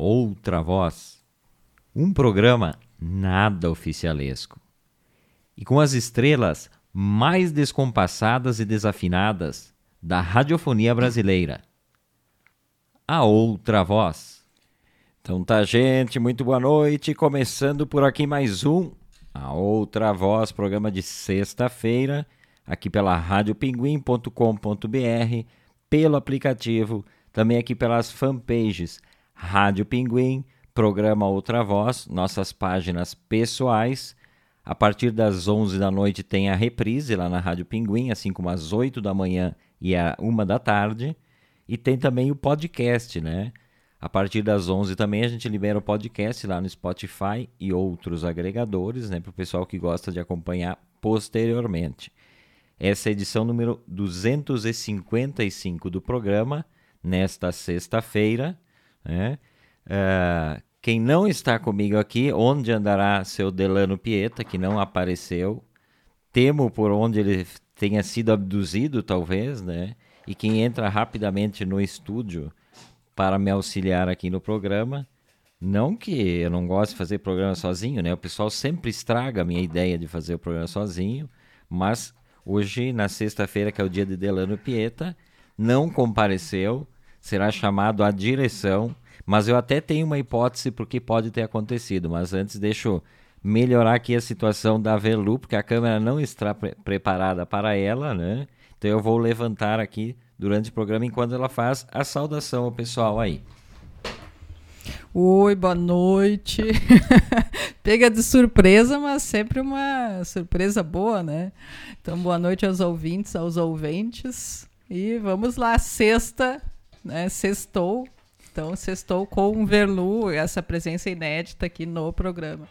outra voz. Um programa nada oficialesco. E com as estrelas mais descompassadas e desafinadas da radiofonia brasileira. A outra voz. Então tá, gente, muito boa noite. Começando por aqui mais um A Outra Voz, programa de sexta-feira, aqui pela radiopinguim.com.br, pelo aplicativo, também aqui pelas fanpages Rádio Pinguim, programa Outra Voz, nossas páginas pessoais. A partir das 11 da noite tem a reprise lá na Rádio Pinguim, assim como às 8 da manhã e à 1 da tarde. E tem também o podcast, né? A partir das 11 também a gente libera o podcast lá no Spotify e outros agregadores, né? Para o pessoal que gosta de acompanhar posteriormente. Essa é a edição número 255 do programa, nesta sexta-feira. Né? Uh, quem não está comigo aqui, onde andará seu Delano Pieta, que não apareceu? Temo por onde ele tenha sido abduzido, talvez, né? E quem entra rapidamente no estúdio para me auxiliar aqui no programa. Não que eu não goste de fazer programa sozinho, né? O pessoal sempre estraga a minha ideia de fazer o programa sozinho, mas hoje, na sexta-feira, que é o dia de Delano Pieta, não compareceu, será chamado à direção, mas eu até tenho uma hipótese porque pode ter acontecido, mas antes deixa eu melhorar aqui a situação da Velu, porque a câmera não está pre preparada para ela, né? Então eu vou levantar aqui durante o programa enquanto ela faz a saudação ao pessoal aí. Oi, boa noite. Pega de surpresa, mas sempre uma surpresa boa, né? Então, boa noite aos ouvintes, aos ouventes. E vamos lá, sexta, né? Sextou. Então, sextou com o Verlu, essa presença inédita aqui no programa.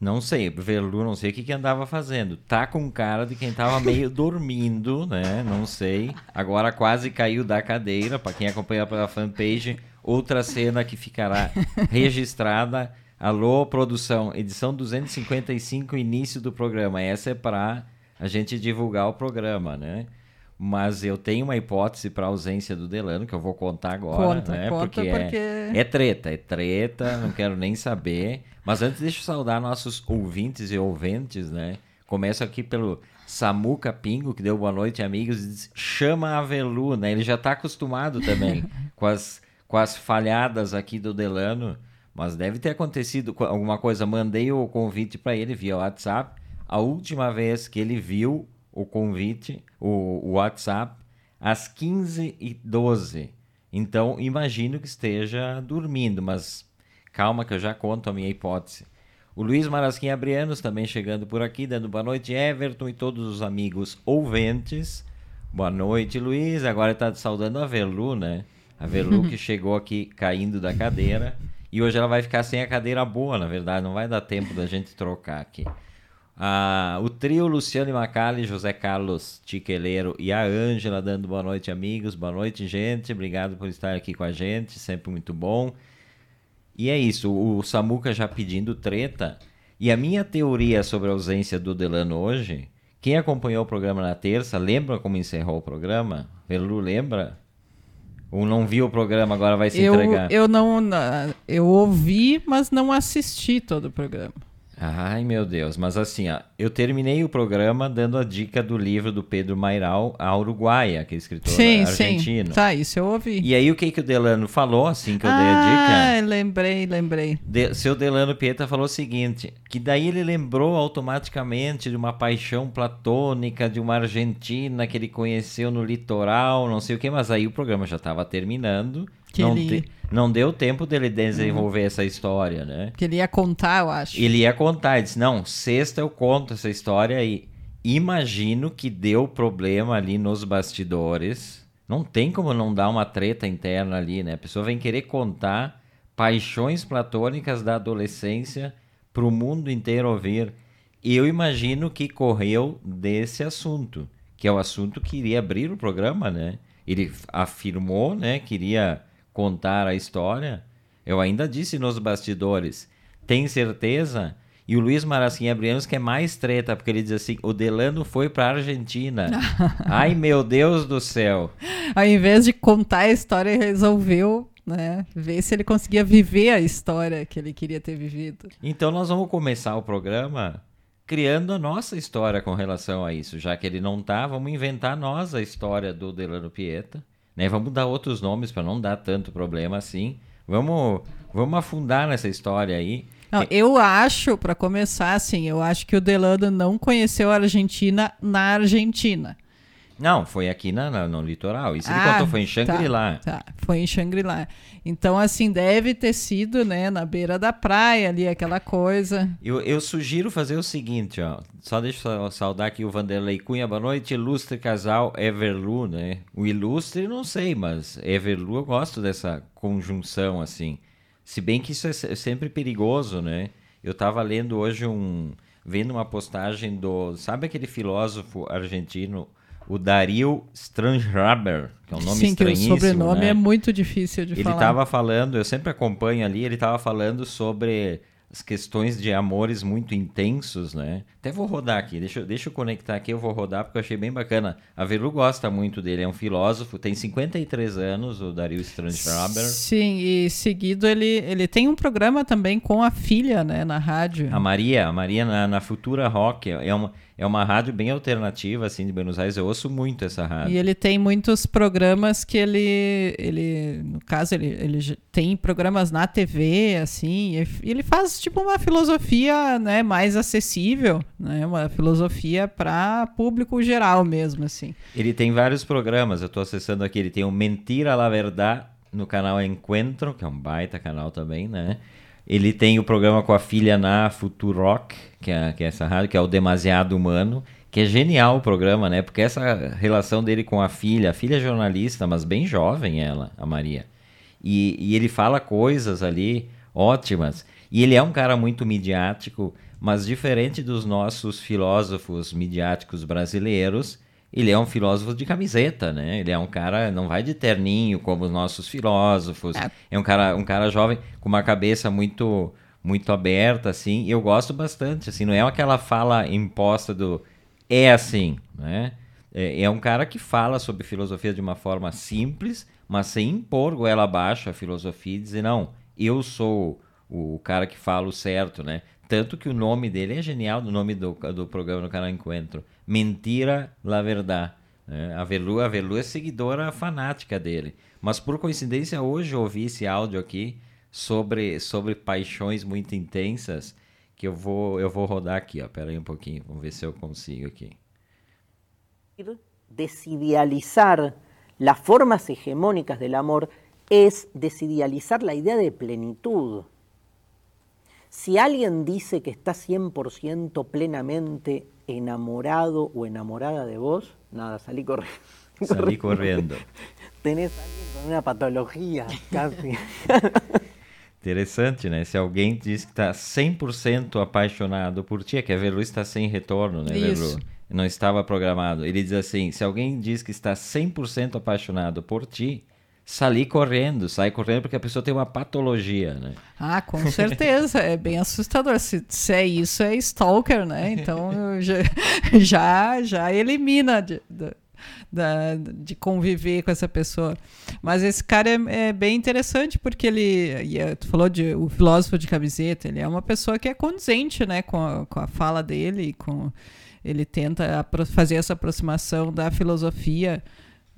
Não sei, Verlu, não sei o que, que andava fazendo. Tá com cara de quem tava meio dormindo, né? Não sei. Agora quase caiu da cadeira. Para quem acompanha pela fanpage, outra cena que ficará registrada. Alô, produção, edição 255, início do programa. Essa é para a gente divulgar o programa, né? Mas eu tenho uma hipótese para a ausência do Delano, que eu vou contar agora, conta, né? Conta porque, porque... É, é treta, é treta, não quero nem saber. Mas antes deixa eu saudar nossos ouvintes e ouventes, né? Começo aqui pelo Samuca Pingo, que deu boa noite, amigos, e diz, chama a Velu, né? Ele já está acostumado também com, as, com as falhadas aqui do Delano, mas deve ter acontecido alguma coisa. Mandei o convite para ele via WhatsApp. A última vez que ele viu o convite, o, o WhatsApp, às 15h12. Então, imagino que esteja dormindo, mas calma que eu já conto a minha hipótese. O Luiz Marasquim Abrianos também chegando por aqui, dando boa noite, Everton e todos os amigos ouventes. Boa noite, Luiz. Agora está saudando a Velu, né? A Velu que chegou aqui caindo da cadeira. E hoje ela vai ficar sem a cadeira boa, na verdade. Não vai dar tempo da gente trocar aqui. Ah, o trio Luciano e Macali, José Carlos Tiqueleiro e a Ângela dando boa noite, amigos. Boa noite, gente. Obrigado por estar aqui com a gente, sempre muito bom. E é isso, o Samuca já pedindo treta. E a minha teoria sobre a ausência do Delano hoje, quem acompanhou o programa na terça, lembra como encerrou o programa? Velu lembra? Ou não viu o programa, agora vai se eu, entregar? Eu não. Eu ouvi, mas não assisti todo o programa. Ai, meu Deus. Mas assim, ó, eu terminei o programa dando a dica do livro do Pedro Mairal, A Uruguaia, que é escritor sim, argentino. Sim, tá, isso eu ouvi. E aí o que, que o Delano falou, assim que eu ah, dei a dica? Ah, lembrei, lembrei. De, seu Delano Pieta falou o seguinte, que daí ele lembrou automaticamente de uma paixão platônica de uma argentina que ele conheceu no litoral, não sei o que, mas aí o programa já estava terminando. Que não ele... te não deu tempo dele desenvolver uhum. essa história, né? Que ele ia contar, eu acho. Ele ia contar, ele disse, não, sexta eu conto essa história e imagino que deu problema ali nos bastidores. Não tem como não dar uma treta interna ali, né? A pessoa vem querer contar paixões platônicas da adolescência para o mundo inteiro ouvir. E eu imagino que correu desse assunto, que é o assunto que iria abrir o programa, né? Ele afirmou, né, que iria contar a história, eu ainda disse nos bastidores, tem certeza? E o Luiz Marasquim Abrianos que é mais treta, porque ele diz assim: o Delano foi para Argentina. Ai, meu Deus do céu. Ao invés de contar a história, resolveu né? Ver se ele conseguia viver a história que ele queria ter vivido. Então nós vamos começar o programa criando a nossa história com relação a isso. Já que ele não tá, vamos inventar nós a história do Delano Pieta. Né? Vamos dar outros nomes para não dar tanto problema assim. Vamos, vamos afundar nessa história aí. Não, eu acho, para começar, assim, eu acho que o Delano não conheceu a Argentina na Argentina. Não, foi aqui na, na no litoral. Isso ele ah, contou, foi em Xangri-Lá. Tá, tá, foi em Xangri-Lá. Então, assim, deve ter sido, né, na beira da praia ali, aquela coisa. Eu, eu sugiro fazer o seguinte, ó. Só deixa eu saudar aqui o Vanderlei Cunha. Boa noite, ilustre casal Everlu, né? O ilustre, não sei, mas Everlu eu gosto dessa conjunção, assim. Se bem que isso é sempre perigoso, né? Eu tava lendo hoje um... Vendo uma postagem do... Sabe aquele filósofo argentino o Dario Strangraber, que é um nome Sim, estranhíssimo. Sim, que o sobrenome né? é muito difícil de ele falar. Ele estava falando, eu sempre acompanho ali, ele estava falando sobre as questões de amores muito intensos, né? Até vou rodar aqui, deixa, deixa eu conectar aqui, eu vou rodar porque eu achei bem bacana. A Velu gosta muito dele, é um filósofo, tem 53 anos, o Dario Strangraber. Sim, e seguido ele, ele tem um programa também com a filha, né, na rádio. A Maria, a Maria na, na Futura Rock, é uma é uma rádio bem alternativa, assim, de Buenos Aires. Eu ouço muito essa rádio. E ele tem muitos programas que ele, ele no caso, ele, ele tem programas na TV, assim, e ele faz, tipo, uma filosofia, né, mais acessível, né, uma filosofia para público geral mesmo, assim. Ele tem vários programas, eu estou acessando aqui, ele tem o Mentira la Verdad no canal Encuentro, que é um baita canal também, né, ele tem o programa com a filha na Futurock, que é, que é essa rádio, que é o Demasiado Humano, que é genial o programa, né? Porque essa relação dele com a filha, a filha é jornalista, mas bem jovem ela, a Maria. E, e ele fala coisas ali ótimas. E ele é um cara muito midiático, mas diferente dos nossos filósofos midiáticos brasileiros, ele é um filósofo de camiseta, né? Ele é um cara, não vai de terninho como os nossos filósofos. É, é um cara, um cara jovem com uma cabeça muito muito aberta assim. Eu gosto bastante, assim, não é aquela fala imposta do é assim, né? É, é um cara que fala sobre filosofia de uma forma simples, mas sem impor goela abaixo a filosofia e dizer não, eu sou o cara que fala o certo, né? Tanto que o nome dele é genial, o nome do, do programa no canal Encontro. Mentira la verdad. É, a Velu, a Velu é seguidora fanática dele. Mas por coincidência, hoje eu ouvi esse áudio aqui sobre, sobre paixões muito intensas que eu vou, eu vou rodar aqui. Ó. Pera aí um pouquinho, vamos ver se eu consigo aqui. Desidealizar las formas hegemónicas del amor es desidealizar la idea de plenitud. Si alguien dice que está 100% plenamente enamorado o enamorada de vos, nada, salí corriendo. Salí corriendo. Tenés alguien con una patología, casi. Interessante, né? Se alguém diz que está 100% apaixonado por ti, é que a Velu está sem retorno, né, Velu? Não estava programado. Ele diz assim: se alguém diz que está 100% apaixonado por ti, sair correndo, sai correndo porque a pessoa tem uma patologia, né? Ah, com certeza, é bem assustador. Se, se é isso, é stalker, né? Então já, já, já elimina de, de, de, conviver com essa pessoa. Mas esse cara é, é bem interessante porque ele, e é, tu falou de o filósofo de camiseta, ele é uma pessoa que é condizente, né, com a, com a fala dele, com ele tenta fazer essa aproximação da filosofia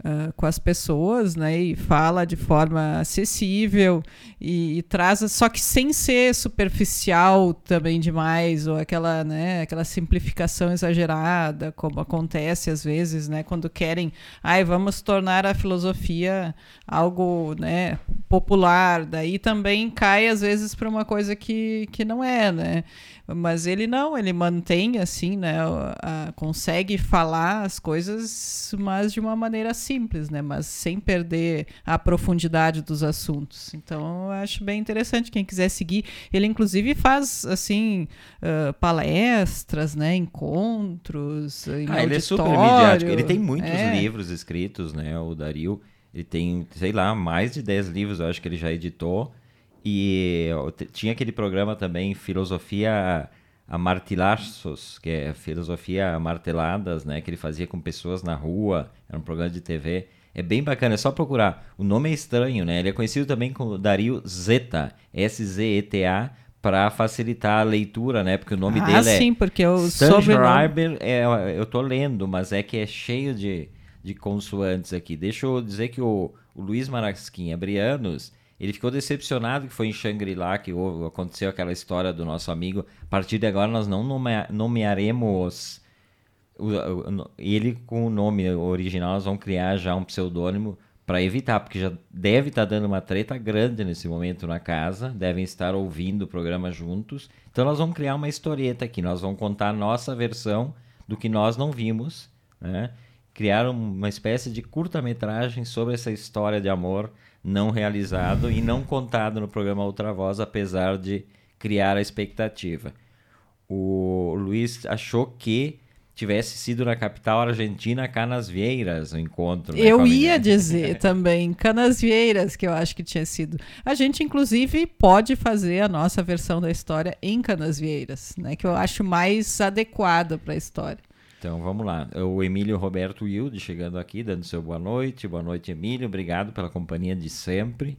Uh, com as pessoas, né? E fala de forma acessível e, e, traz, só que sem ser superficial também demais ou aquela, né? Aquela simplificação exagerada, como acontece às vezes, né? Quando querem, ai, vamos tornar a filosofia algo, né? Popular, daí também cai às vezes para uma coisa que, que não é, né? Mas ele não, ele mantém assim, né? A, consegue falar as coisas, mas de uma maneira simples, né? Mas sem perder a profundidade dos assuntos. Então, eu acho bem interessante quem quiser seguir. Ele inclusive faz assim uh, palestras, né? Encontros. ah, ele é super midiático. Ele tem muitos é. livros escritos, né? O Dario. Ele tem, sei lá, mais de 10 livros, eu acho que ele já editou. E tinha aquele programa também, Filosofia a Martilaços, que é filosofia marteladas, né, que ele fazia com pessoas na rua, era um programa de TV. É bem bacana, é só procurar. O nome é estranho, né? Ele é conhecido também como Dario Zeta, S-Z-E-T-A, para facilitar a leitura, né? Porque o nome ah, dele é. sim, porque o sobrenome. É, eu tô lendo, mas é que é cheio de, de consoantes aqui. Deixa eu dizer que o, o Luiz Marasquim Abrianos. Ele ficou decepcionado que foi em Shangri-La que aconteceu aquela história do nosso amigo. A partir de agora nós não nomearemos ele com o nome original, nós vamos criar já um pseudônimo para evitar, porque já deve estar tá dando uma treta grande nesse momento na casa, devem estar ouvindo o programa juntos. Então nós vamos criar uma historieta aqui, nós vamos contar a nossa versão do que nós não vimos, né? Criar uma espécie de curta-metragem sobre essa história de amor não realizado e não contado no programa Outra Voz, apesar de criar a expectativa. O Luiz achou que tivesse sido na capital argentina, Canasvieiras, o encontro. Né, eu ia dizer também, Canasvieiras, que eu acho que tinha sido. A gente, inclusive, pode fazer a nossa versão da história em Canasvieiras, né, que eu acho mais adequada para a história. Então vamos lá. O Emílio Roberto Wilde chegando aqui, dando seu boa noite. Boa noite, Emílio. Obrigado pela companhia de sempre.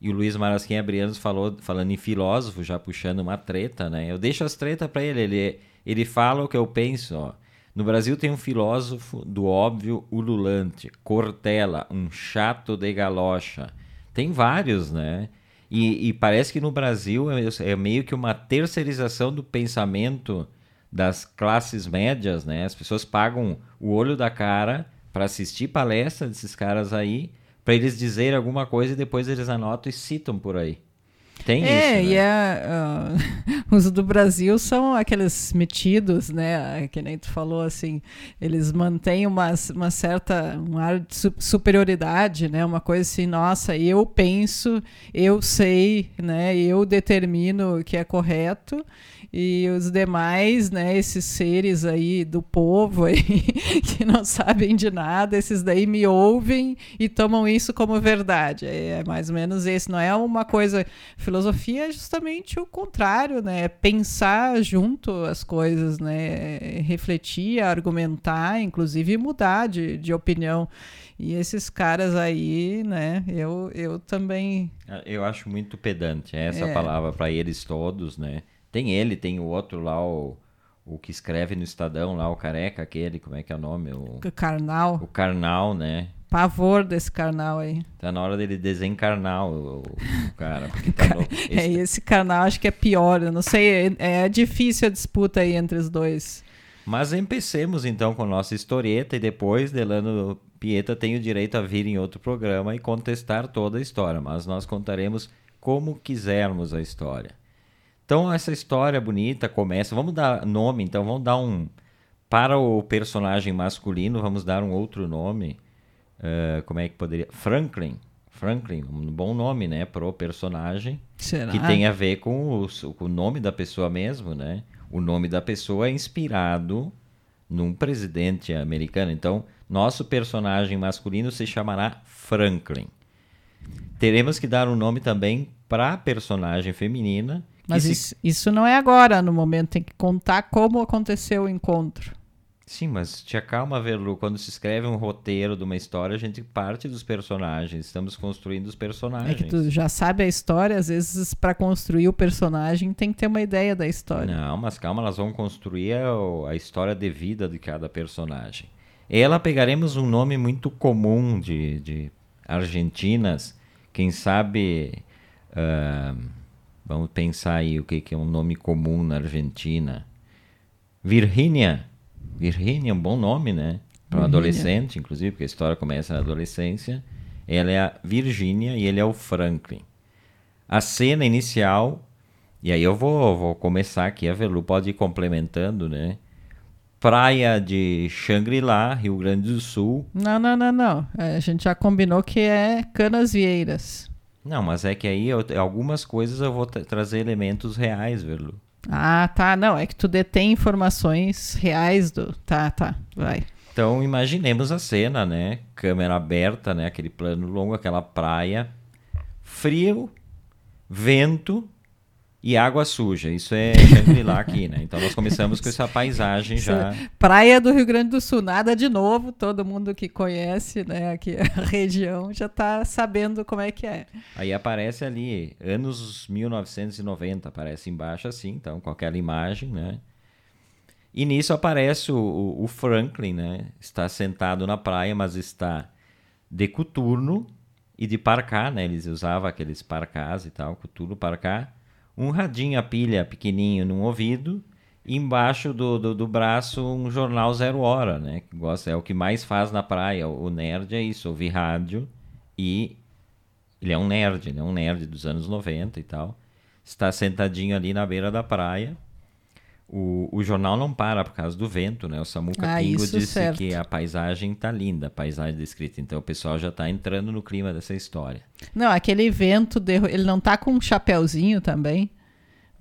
E o Luiz Marasquim Abrianos falou, falando em filósofo, já puxando uma treta, né? Eu deixo as tretas para ele. ele. Ele fala o que eu penso, ó. No Brasil tem um filósofo do óbvio ululante, Cortella, um chato de galocha. Tem vários, né? E, e parece que no Brasil é, é, meio que uma terceirização do pensamento das classes médias, né? As pessoas pagam o olho da cara para assistir palestra desses caras aí, para eles dizerem alguma coisa e depois eles anotam e citam por aí. Tem é, isso, né? e é, uh, os do Brasil são aqueles metidos, né? Que nem tu falou, assim, eles mantêm uma, uma certa, um ar de superioridade, né? Uma coisa assim, nossa, eu penso, eu sei, né? Eu determino o que é correto e os demais, né, esses seres aí do povo aí, que não sabem de nada, esses daí me ouvem e tomam isso como verdade. É mais ou menos esse, não é uma coisa. Filosofia é justamente o contrário, né? É pensar junto as coisas, né? É refletir, argumentar, inclusive mudar de, de opinião. E esses caras aí, né, eu, eu também. Eu acho muito pedante essa é. palavra para eles todos, né? Tem ele, tem o outro lá, o, o que escreve no Estadão lá, o careca, aquele, como é que é o nome? O, o Karnal. O Karnal, né? Pavor desse Karnal aí. Tá na hora dele desencarnar o, o cara. Tá no, esse... É, esse Karnal acho que é pior, eu não sei, é, é difícil a disputa aí entre os dois. Mas empecemos então com nossa historieta e depois Delano Pieta tem o direito a vir em outro programa e contestar toda a história, mas nós contaremos como quisermos a história. Então essa história bonita começa. Vamos dar nome, então vamos dar um para o personagem masculino, vamos dar um outro nome. Uh, como é que poderia? Franklin. Franklin, um bom nome, né, pro personagem. Será? Que tem a ver com o, com o nome da pessoa mesmo, né? O nome da pessoa é inspirado num presidente americano. Então, nosso personagem masculino se chamará Franklin. Teremos que dar um nome também para a personagem feminina, mas se... isso, isso não é agora, no momento. Tem que contar como aconteceu o encontro. Sim, mas te acalma, Verlu. Quando se escreve um roteiro de uma história, a gente parte dos personagens. Estamos construindo os personagens. É que tu já sabe a história, às vezes, para construir o personagem, tem que ter uma ideia da história. Não, mas calma, nós vamos construir a, a história de vida de cada personagem. Ela pegaremos um nome muito comum de, de argentinas, quem sabe. Uh, Vamos pensar aí o que, que é um nome comum na Argentina. Virgínia. Virgínia é um bom nome, né? Para um adolescente, inclusive, porque a história começa na adolescência. Ela é a Virgínia e ele é o Franklin. A cena inicial, e aí eu vou, vou começar aqui, a Velu pode ir complementando, né? Praia de Xangri-Lá, Rio Grande do Sul. Não, não, não, não. A gente já combinou que é Canas Vieiras. Não, mas é que aí eu, algumas coisas eu vou trazer elementos reais, Verlu. Ah, tá. Não, é que tu detém informações reais do. Tá, tá. Vai. Então imaginemos a cena, né? Câmera aberta, né? Aquele plano longo, aquela praia. Frio, vento, e água suja. Isso é Shangri-La aqui, né? Então nós começamos com essa paisagem já. Praia do Rio Grande do Sul, nada de novo. Todo mundo que conhece, né, aqui a região já está sabendo como é que é. Aí aparece ali anos 1990, aparece embaixo assim, então com aquela imagem, né? E nisso aparece o, o Franklin, né? Está sentado na praia, mas está de coturno e de parcá, né? Eles usavam aqueles parcás e tal, coturno, parcá um radinho a pilha pequenininho num ouvido, e embaixo do, do, do, braço um jornal zero hora, né? Que gosta, é o que mais faz na praia. O nerd é isso, ouvir rádio e ele é um nerd, né? Um nerd dos anos 90 e tal. Está sentadinho ali na beira da praia. O, o jornal não para por causa do vento, né? O Samuca ah, Pingo disse certo. que a paisagem tá linda, a paisagem descrita. Então o pessoal já está entrando no clima dessa história. Não, aquele vento, de... ele não tá com um chapéuzinho também?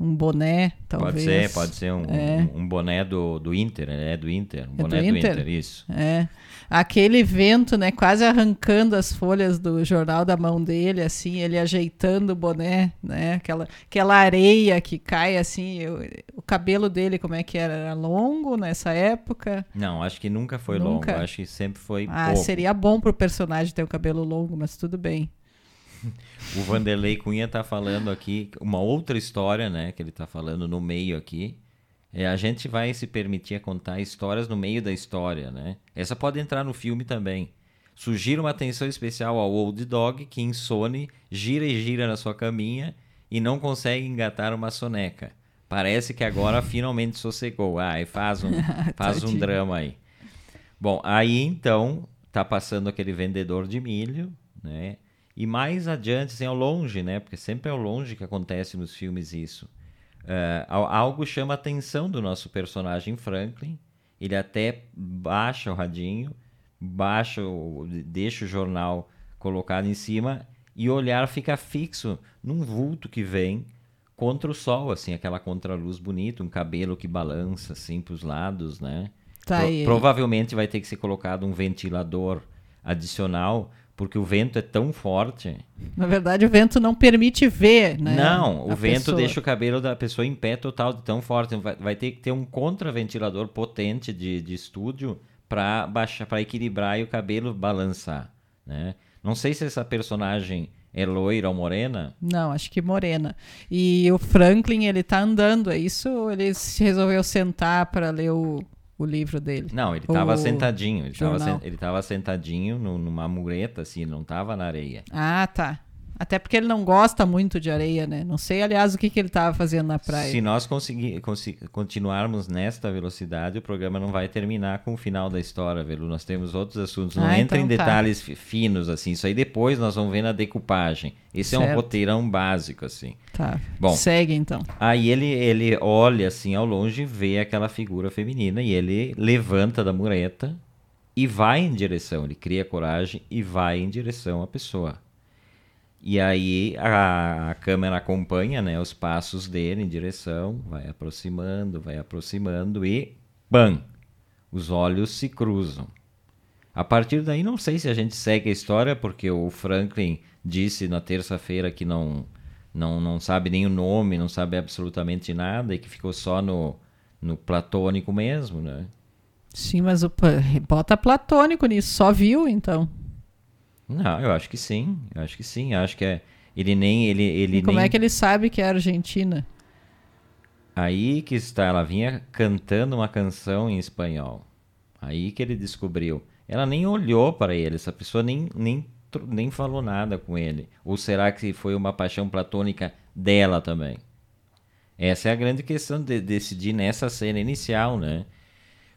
Um boné, talvez. Pode ser, pode ser um, é. um, um boné do, do Inter, é do Inter. Um é boné do Inter? do Inter, isso. É aquele vento, né, quase arrancando as folhas do jornal da mão dele, assim, ele ajeitando o boné, né, aquela, aquela areia que cai, assim, eu, o cabelo dele, como é que era? Era longo nessa época? Não, acho que nunca foi nunca? longo, acho que sempre foi Ah, pouco. seria bom pro personagem ter o cabelo longo, mas tudo bem. o Vanderlei Cunha tá falando aqui uma outra história, né, que ele tá falando no meio aqui, é, a gente vai se permitir contar histórias no meio da história, né? Essa pode entrar no filme também. Sugira uma atenção especial ao Old Dog que insone, gira e gira na sua caminha e não consegue engatar uma soneca. Parece que agora finalmente sossegou. Ah, e faz um, faz um drama aí. Bom, aí então tá passando aquele vendedor de milho, né? E mais adiante, assim, ao longe, né? Porque sempre é ao longe que acontece nos filmes isso Uh, algo chama a atenção do nosso personagem Franklin. Ele até baixa o radinho, baixa, o, deixa o jornal colocado em cima e o olhar fica fixo num vulto que vem contra o sol, assim, aquela contraluz bonita, um cabelo que balança assim para os lados, né? Tá Pro, provavelmente vai ter que ser colocado um ventilador adicional porque o vento é tão forte. Na verdade, o vento não permite ver, né? Não, o vento pessoa. deixa o cabelo da pessoa em pé total, de tão forte. Vai, vai ter que ter um contraventilador potente de, de estúdio para baixar, para equilibrar e o cabelo balançar, né? Não sei se essa personagem é loira ou morena? Não, acho que morena. E o Franklin, ele tá andando, é isso? Ou ele resolveu sentar para ler o, o livro dele. Não, ele estava sentadinho. Ele estava sentadinho numa mureta, assim, não estava na areia. Ah, tá. Até porque ele não gosta muito de areia, né? Não sei, aliás, o que, que ele estava fazendo na praia. Se nós conseguir, continuarmos nesta velocidade, o programa não vai terminar com o final da história, Velu. Nós temos outros assuntos. Não ah, entra então em tá. detalhes finos, assim. Isso aí depois nós vamos ver na decupagem. Esse certo. é um roteirão básico, assim. Tá. Bom, segue então. Aí ele, ele olha assim ao longe, vê aquela figura feminina e ele levanta da mureta e vai em direção. Ele cria coragem e vai em direção à pessoa. E aí a, a, câmera acompanha né, os passos dele em direção, vai aproximando, vai aproximando e bam! Os olhos se cruzam. A partir daí não sei se a gente segue a história, porque o Franklin disse na terça-feira que não, não, não sabe nem o nome, não sabe absolutamente nada e que ficou só no, no platônico mesmo, né? Sim, mas o, bota platônico nisso, só viu então. Não, eu acho que sim. Eu acho que sim. Eu acho que é. Ele nem. Ele, ele e como nem... é que ele sabe que é Argentina? Aí que está, ela vinha cantando uma canção em espanhol. Aí que ele descobriu. Ela nem olhou para ele, essa pessoa nem, nem, nem falou nada com ele. Ou será que foi uma paixão platônica dela também? Essa é a grande questão de decidir nessa cena inicial, né?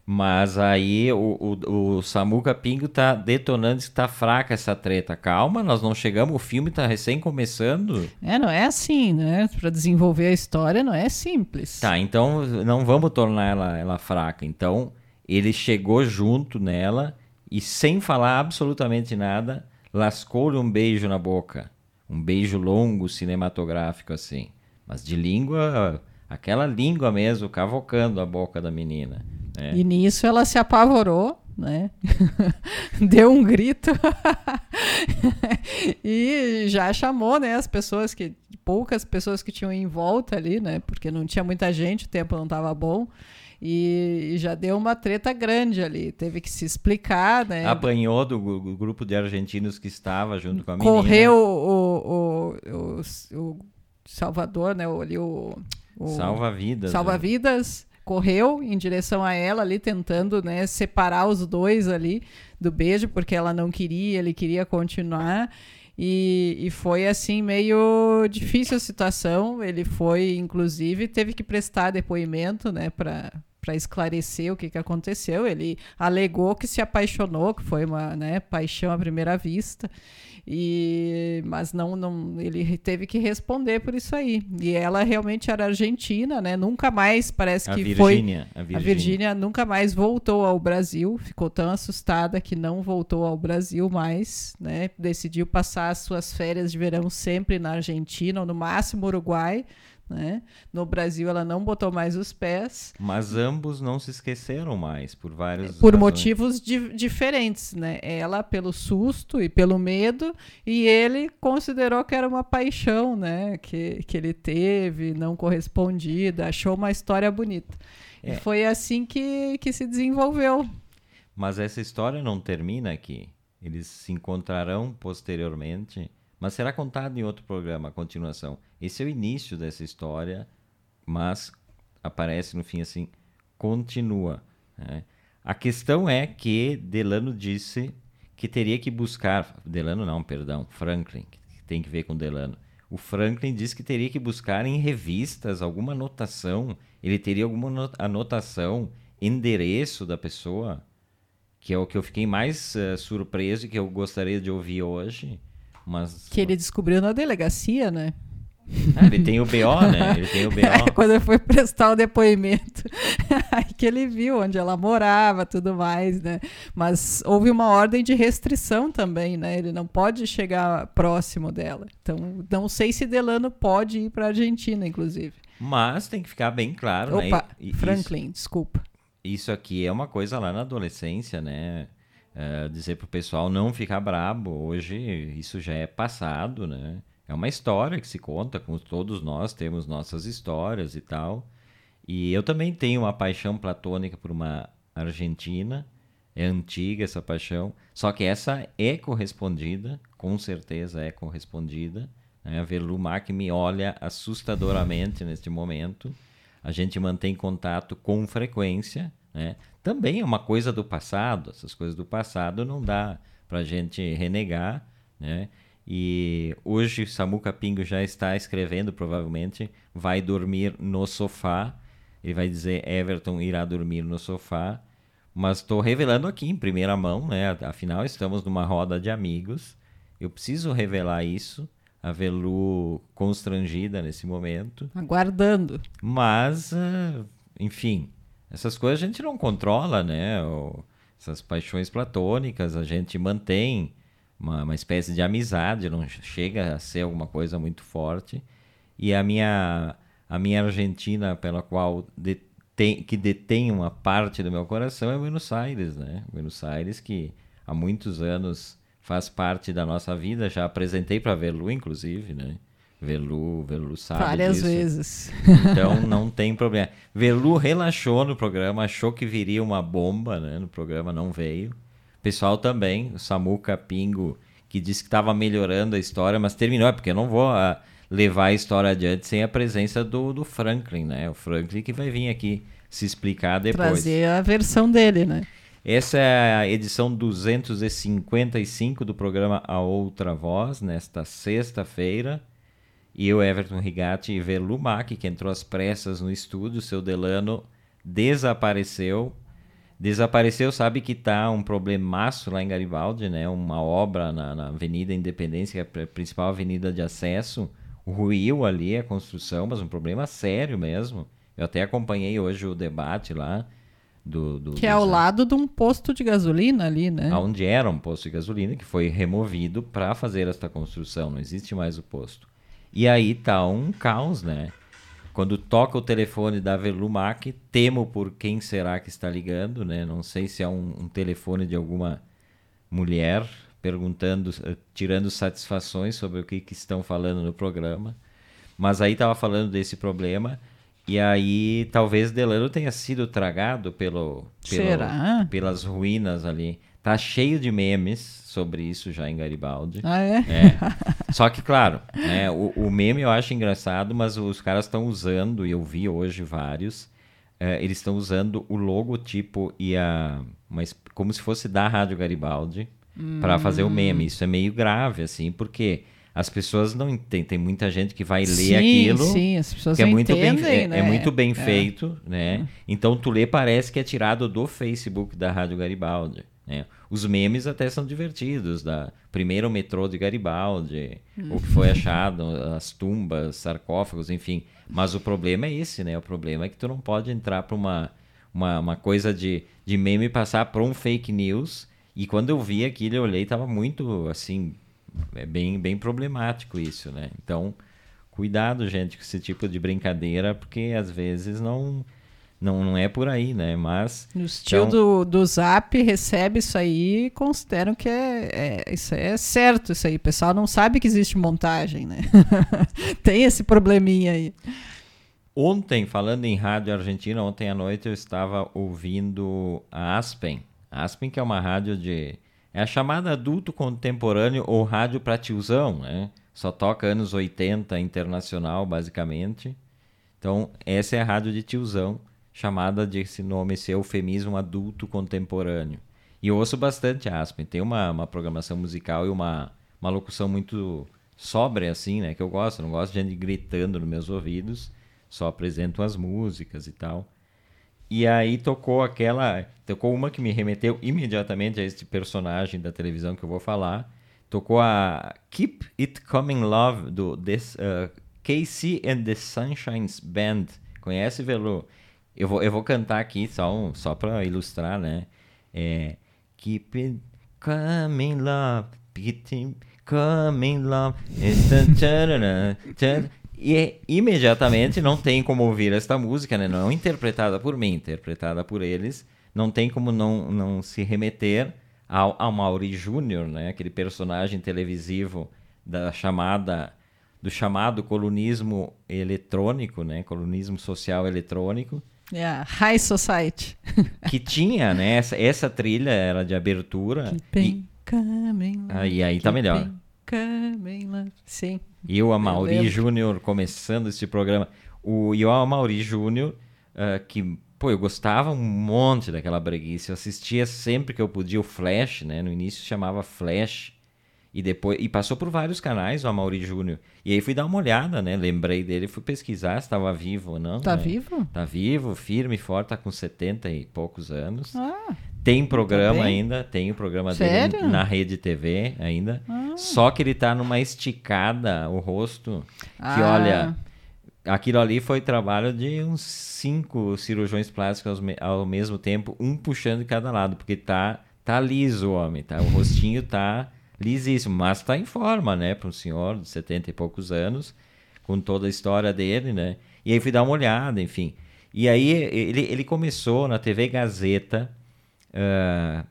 Mas aí o, o, o Samuca Pingo tá detonando que tá fraca essa treta. Calma, nós não chegamos, o filme tá recém começando. É, não é assim, né? Para desenvolver a história não é simples. Tá, então não vamos tornar ela, ela fraca. Então ele chegou junto nela e sem falar absolutamente nada, lascou-lhe um beijo na boca. Um beijo longo, cinematográfico assim. Mas de língua, aquela língua mesmo, cavocando a boca da menina. É. E nisso ela se apavorou, né? Deu um grito e já chamou, né, as pessoas que poucas pessoas que tinham em volta ali, né? Porque não tinha muita gente, o tempo não estava bom. E já deu uma treta grande ali. Teve que se explicar, né? Apanhou do, do grupo de argentinos que estava junto com a menina. Correu o, o, o, o Salvador, né? Ali o, o Salva-vidas. Salva-vidas. Né? Correu em direção a ela ali, tentando né, separar os dois ali do beijo, porque ela não queria, ele queria continuar. E, e, foi assim meio difícil a situação. Ele foi, inclusive, teve que prestar depoimento, né, para para esclarecer o que, que aconteceu. Ele alegou que se apaixonou, que foi uma né, paixão à primeira vista. E, mas não, não, ele teve que responder por isso aí. E ela realmente era argentina, né? Nunca mais parece a que Virgínia, foi. A Virgínia. a Virgínia nunca mais voltou ao Brasil. Ficou tão assustada que não voltou ao Brasil mais, né? Decidiu passar as suas férias de verão sempre na Argentina ou no máximo Uruguai né? No Brasil ela não botou mais os pés. Mas ambos não se esqueceram mais por vários por razões. motivos di diferentes, né? Ela pelo susto e pelo medo e ele considerou que era uma paixão, né? Que, que ele teve não correspondida, achou uma história bonita. É. E foi assim que, que se desenvolveu. Mas essa história não termina aqui. Eles se encontrarão posteriormente mas será contado em outro programa, a continuação. Esse é o início dessa história, mas aparece no fim assim, continua. Né? A questão é que Delano disse que teria que buscar. Delano não, perdão, Franklin, que tem que ver com Delano. O Franklin disse que teria que buscar em revistas alguma anotação. Ele teria alguma anotação, endereço da pessoa, que é o que eu fiquei mais uh, surpreso e que eu gostaria de ouvir hoje. Mas... Que ele descobriu na delegacia, né? Ah, ele tem o BO, né? Ele tem o BO. É, quando ele foi prestar o depoimento, aí que ele viu onde ela morava, tudo mais, né? Mas houve uma ordem de restrição também, né? Ele não pode chegar próximo dela. Então, não sei se Delano pode ir para a Argentina, inclusive. Mas tem que ficar bem claro, Opa, né? Opa, Franklin, desculpa. Isso aqui é uma coisa lá na adolescência, né? Uh, dizer pro pessoal não ficar brabo. Hoje isso já é passado, né? É uma história que se conta, com todos nós temos nossas histórias e tal. E eu também tenho uma paixão platônica por uma argentina. É antiga essa paixão, só que essa é correspondida, com certeza é correspondida. Né? A Mac me olha assustadoramente neste momento. A gente mantém contato com frequência. Né? Também é uma coisa do passado, essas coisas do passado não dá para a gente renegar. Né? E hoje Samuca Pingo já está escrevendo, provavelmente, vai dormir no sofá. Ele vai dizer Everton irá dormir no sofá. Mas estou revelando aqui em primeira mão, né? Afinal, estamos numa roda de amigos. Eu preciso revelar isso. A Velu constrangida nesse momento. Aguardando. Mas, uh, enfim, essas coisas a gente não controla, né? Essas paixões platônicas a gente mantém uma, uma espécie de amizade, não chega a ser alguma coisa muito forte. E a minha, a minha Argentina, pela qual detém, que detém uma parte do meu coração, é Buenos Aires, né? Buenos Aires que há muitos anos faz parte da nossa vida. Já apresentei para Velu, inclusive, né? Velu, Velu sabe Várias disso. vezes. Então não tem problema. Velu relaxou no programa, achou que viria uma bomba né, no programa, não veio. O pessoal também, o Samuca Pingo, que disse que estava melhorando a história, mas terminou, é porque eu não vou a, ah, levar a história adiante sem a presença do, do Franklin, né? O Franklin que vai vir aqui se explicar depois. Trazer a versão dele, né? Essa é a edição 255 do programa A Outra Voz, nesta sexta-feira. E eu, Everton Rigatti e Velu Mack, que entrou às pressas no estúdio, seu Delano desapareceu. Desapareceu, sabe que tá um problemaço lá em Garibaldi, né? Uma obra na, na Avenida Independência, que é a principal avenida de acesso. Ruiu ali a construção, mas um problema sério mesmo. Eu até acompanhei hoje o debate lá. Do, do, que é ao lado de um posto de gasolina ali, né? Onde era um posto de gasolina que foi removido para fazer esta construção. Não existe mais o posto. E aí tá um caos, né? Quando toca o telefone da Velumac, temo por quem será que está ligando, né? Não sei se é um, um telefone de alguma mulher perguntando, eh, tirando satisfações sobre o que, que estão falando no programa. Mas aí tava falando desse problema. E aí talvez Delano tenha sido tragado pelo, pelo pelas ruínas ali. Tá cheio de memes sobre isso já em Garibaldi. Ah, é? É. Só que, claro, né, o, o meme eu acho engraçado, mas os caras estão usando, e eu vi hoje vários, é, eles estão usando o logotipo e a. Mas como se fosse da Rádio Garibaldi para fazer o meme. Isso é meio grave, assim, porque as pessoas não entendem. Tem muita gente que vai ler sim, aquilo. Sim, as pessoas Que é muito, bem, entendem, é, né? é muito bem É. feito, né? Então tu lê parece que é tirado do Facebook da Rádio Garibaldi. Né? Os memes até são divertidos, da primeiro metrô de Garibaldi, o que foi achado, as tumbas, sarcófagos, enfim. Mas o problema é esse, né? O problema é que tu não pode entrar para uma, uma, uma coisa de, de meme passar para um fake news. E quando eu vi aquilo, eu olhei e tava muito, assim, é bem, bem problemático isso, né? Então, cuidado, gente, com esse tipo de brincadeira, porque às vezes não, não, não é por aí, né? Mas Os tio Então- do, do Zap recebe isso aí e consideram que é, é- isso é certo, isso aí. O pessoal não sabe que existe montagem, né? Tem esse probleminha aí. Ontem, falando em rádio argentina, ontem à noite eu estava ouvindo a Aspen. A Aspen que é uma rádio de... É a chamada adulto contemporâneo ou rádio pra tiozão, né? Só toca anos 80 internacional, basicamente. Então, essa é a rádio de tiozão, chamada de esse nome, esse eufemismo adulto contemporâneo. E eu ouço bastante Aspen. Tem uma, uma programação musical e uma, uma locução muito sóbria, assim, né? Que eu gosto. Não gosto de gente gritando nos meus ouvidos. Só apresento as músicas e tal. E aí tocou aquela. Tocou uma que me remeteu imediatamente a este personagem da televisão que eu vou falar. Tocou a Keep It Coming Love do this, uh, KC and the Sunshines Band. Conhece, Velu? Eu vou, eu vou cantar aqui só, um, só pra ilustrar, né? É. Keep it coming love, keep coming love. E é- imediatamente não tem como ouvir esta música, né? Não é interpretada por mim, interpretada por eles. Não tem como não, não se remeter ao, ao Mauri Júnior, né? Aquele personagem televisivo da chamada do chamado colunismo eletrônico, né? Colunismo social eletrônico, É a High Society. que tinha, né? Essa, essa trilha era de abertura. Keep E, coming love, Aí- aí tá melhor. Sim. E o lembro. Júnior começando esse programa. O, e o Amauri Júnior, ah, que, pô, eu gostava um monte daquela breguice. Eu assistia sempre que eu podia o Flash, né? No início chamava Flash. E depois e passou por vários canais o Amauri Júnior. E aí fui dar uma olhada, né? Lembrei dele, fui pesquisar se estava vivo ou não. Tá né? vivo? Tá vivo, firme forte, tá com 70 e poucos anos. Ah, Tem programa bem? ainda, tem o programa Sério? dele na rede TV ainda. Só que ele tá numa esticada, o rosto, que Ah. olha, aquilo ali foi trabalho de uns cinco cirurgiões plásticos ao, ao mesmo tempo, um puxando de cada lado, porque tá, tá liso o homem, tá? O rostinho tá lisíssimo, mas tá em forma, né? Para um senhor de 70 e poucos anos, com toda a história dele, né? E aí fui dar uma olhada, enfim. E aí ele, ele começou na TV Gazeta, ah,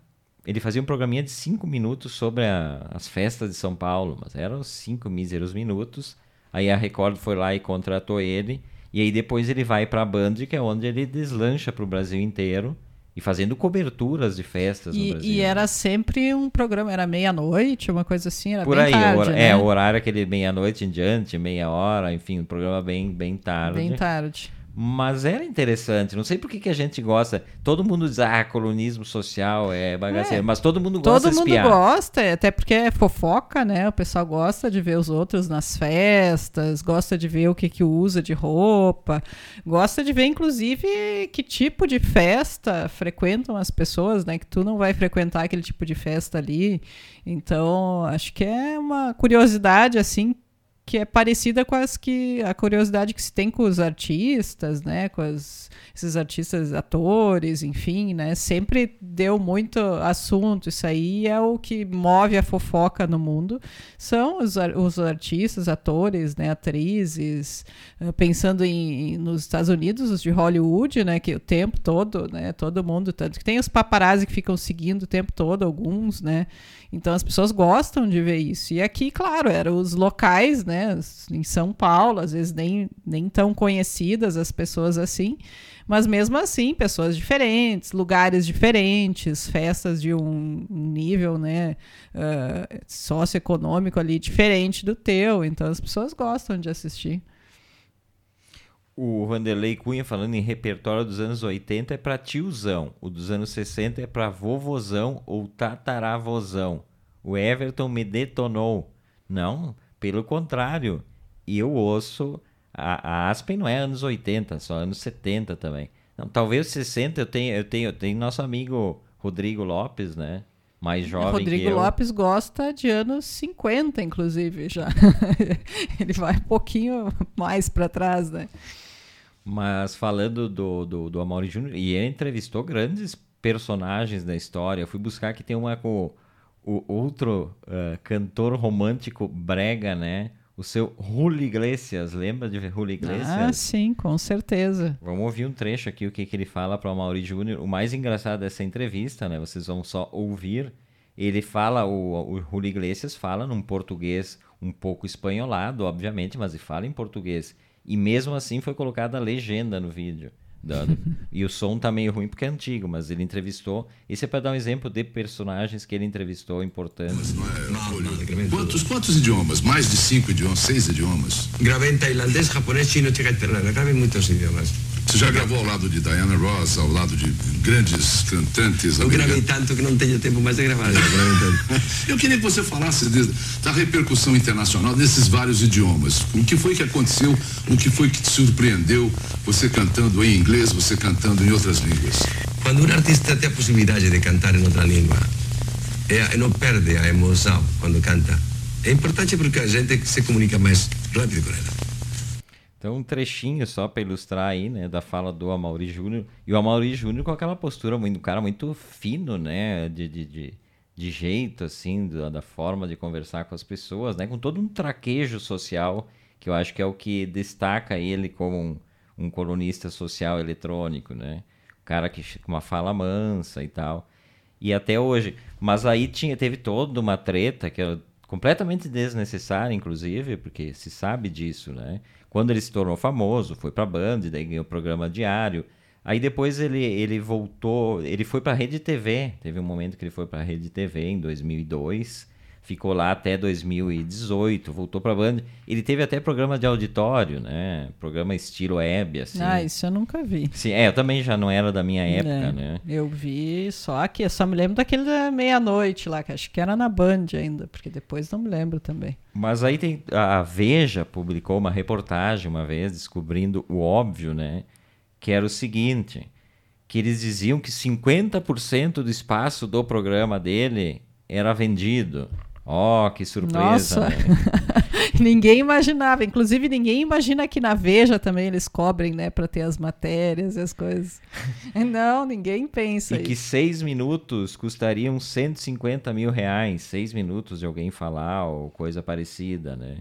ele fazia um programinha de cinco minutos sobre a- as festas de São Paulo, mas eram cinco míseros minutos. Aí a Record foi lá e contratou ele. E aí depois ele vai para a Band, que é onde ele deslancha para o Brasil inteiro e fazendo coberturas de festas no e, Brasil. e era sempre um programa, era meia-noite, uma coisa assim, era por bem aí, tarde, né? é, o horário aquele meia-noite em diante, meia hora, enfim, um programa bem, bem tarde. Bem tarde. Mas era interessante, não sei por que, que a gente gosta. Todo mundo diz, ah, colonismo social é bagaceiro, É. mas todo mundo gosta Todo mundo espiar. gosta, até porque é fofoca, né? O pessoal gosta de ver os outros nas festas, gosta de ver o que que usa de roupa, gosta de ver, inclusive, que tipo de festa frequentam as pessoas, né? Que tu não vai frequentar aquele tipo de festa ali. Então, acho que é uma curiosidade, assim, que é parecida com as que a curiosidade que se tem com os artistas, né, com as- esses artistas atores, enfim, né, sempre deu muito assunto. Isso aí é o que move a fofoca no mundo. São os, os artistas, atores, né, atrizes, eh, pensando em, nos Estados Unidos, os de Hollywood, né, que o tempo todo, né, todo mundo, tanto que tem os paparazzi que ficam seguindo o tempo todo, alguns, né, então as pessoas gostam de ver isso. E aqui, claro, eram os locais, né? Né? Em São Paulo, às vezes nem, nem tão conhecidas as pessoas assim, mas mesmo assim, pessoas diferentes, lugares diferentes, festas de um nível, né, uh, socioeconômico ali diferente do teu, então as pessoas gostam de assistir. O Vanderlei Cunha falando em repertório dos anos 80 é para tiozão, o dos anos 60 é para vovozão ou tataravozão. O Everton me detonou. Não, pelo contrário. Eu ouço. A, a Aspen não é anos 80, só anos 70 também. Não, talvez 60 eu tenho, eu tenho, eu tenho nosso amigo Rodrigo Lopes, né? Mais jovem Rodrigo. Lopes gosta de anos 50, inclusive, já. Ele vai um pouquinho mais para trás, né? Mas falando do, do, do Amaury Júnior, e ele entrevistou grandes personagens da história. Eu fui buscar que tem uma com o outro uh, cantor romântico brega, né? O seu Julio Iglesias, lembra de Julio Iglesias? Ah, sim, com certeza. Vamos ouvir um trecho aqui, o que, que ele fala para o Mauri Júnior. O mais engraçado dessa entrevista, né? Vocês vão só ouvir. Ele fala, o, o Julio Iglesias fala num português um pouco espanholado, obviamente, mas ele fala em português. E mesmo assim foi colocada a legenda no vídeo. Dando. e o som tá meio ruim porque é antigo, mas ele entrevistou. Esse é para dar um exemplo de personagens que ele entrevistou importantes. É, quantos, quantos idiomas? Mais de cinco idiomas, seis idiomas? Gravei em tailandês, japonês, chino, tibetano. Gravei muitos idiomas. Você já gravou ao lado de Diana Ross, ao lado de grandes cantantes Eu gravei tanto que não tenho tempo mais de gravar. Eu queria que você falasse de, da repercussão internacional desses vários idiomas. O que foi que aconteceu? O que foi que te surpreendeu? Você cantando em inglês, você cantando em outras línguas. Quando um artista tem a possibilidade de cantar em outra língua, é, não perde a emoção quando canta. É importante porque a gente se comunica mais rápido com ela. Então, um trechinho só para ilustrar aí, né, da fala do Amaury Júnior. E o Amaury Júnior com aquela postura muito, um cara muito fino, né, de, de, de, de jeito, assim, da, da, forma de conversar com as pessoas, né, com todo um traquejo social, que eu acho que é o que destaca ele como um, um colunista social eletrônico, né. Um cara que com uma fala mansa e tal. E até hoje. Mas aí tinha, teve toda uma treta que é completamente desnecessária, inclusive, porque se sabe disso, né? Quando ele se tornou famoso, foi para a Band, daí ganhou programa diário. Aí depois ele, ele voltou, ele foi para a Rede TV. Teve um momento que ele foi para a Rede TV em 2002. Ficou lá até 2018, voltou para a Band. Ele teve até programa de auditório, né? Programa estilo Hebe, assim. Ah, isso eu nunca vi. Sim, é, eu também já não era da minha época, é, né? Eu vi só aqui, eu só me lembro daquele da meia-noite lá, que acho que era na Band ainda, porque depois não me lembro também. Mas aí tem a Veja publicou uma reportagem uma vez descobrindo o óbvio, né? Que era o seguinte, que eles diziam que 50% do espaço do programa dele era vendido. Ó, oh, que surpresa. Nossa. Né? ninguém imaginava. Inclusive, ninguém imagina que na Veja também eles cobrem, né, para ter as matérias e as coisas. Não, ninguém pensa. E isso. que seis minutos custariam 150 mil reais. Seis minutos de alguém falar ou coisa parecida, né?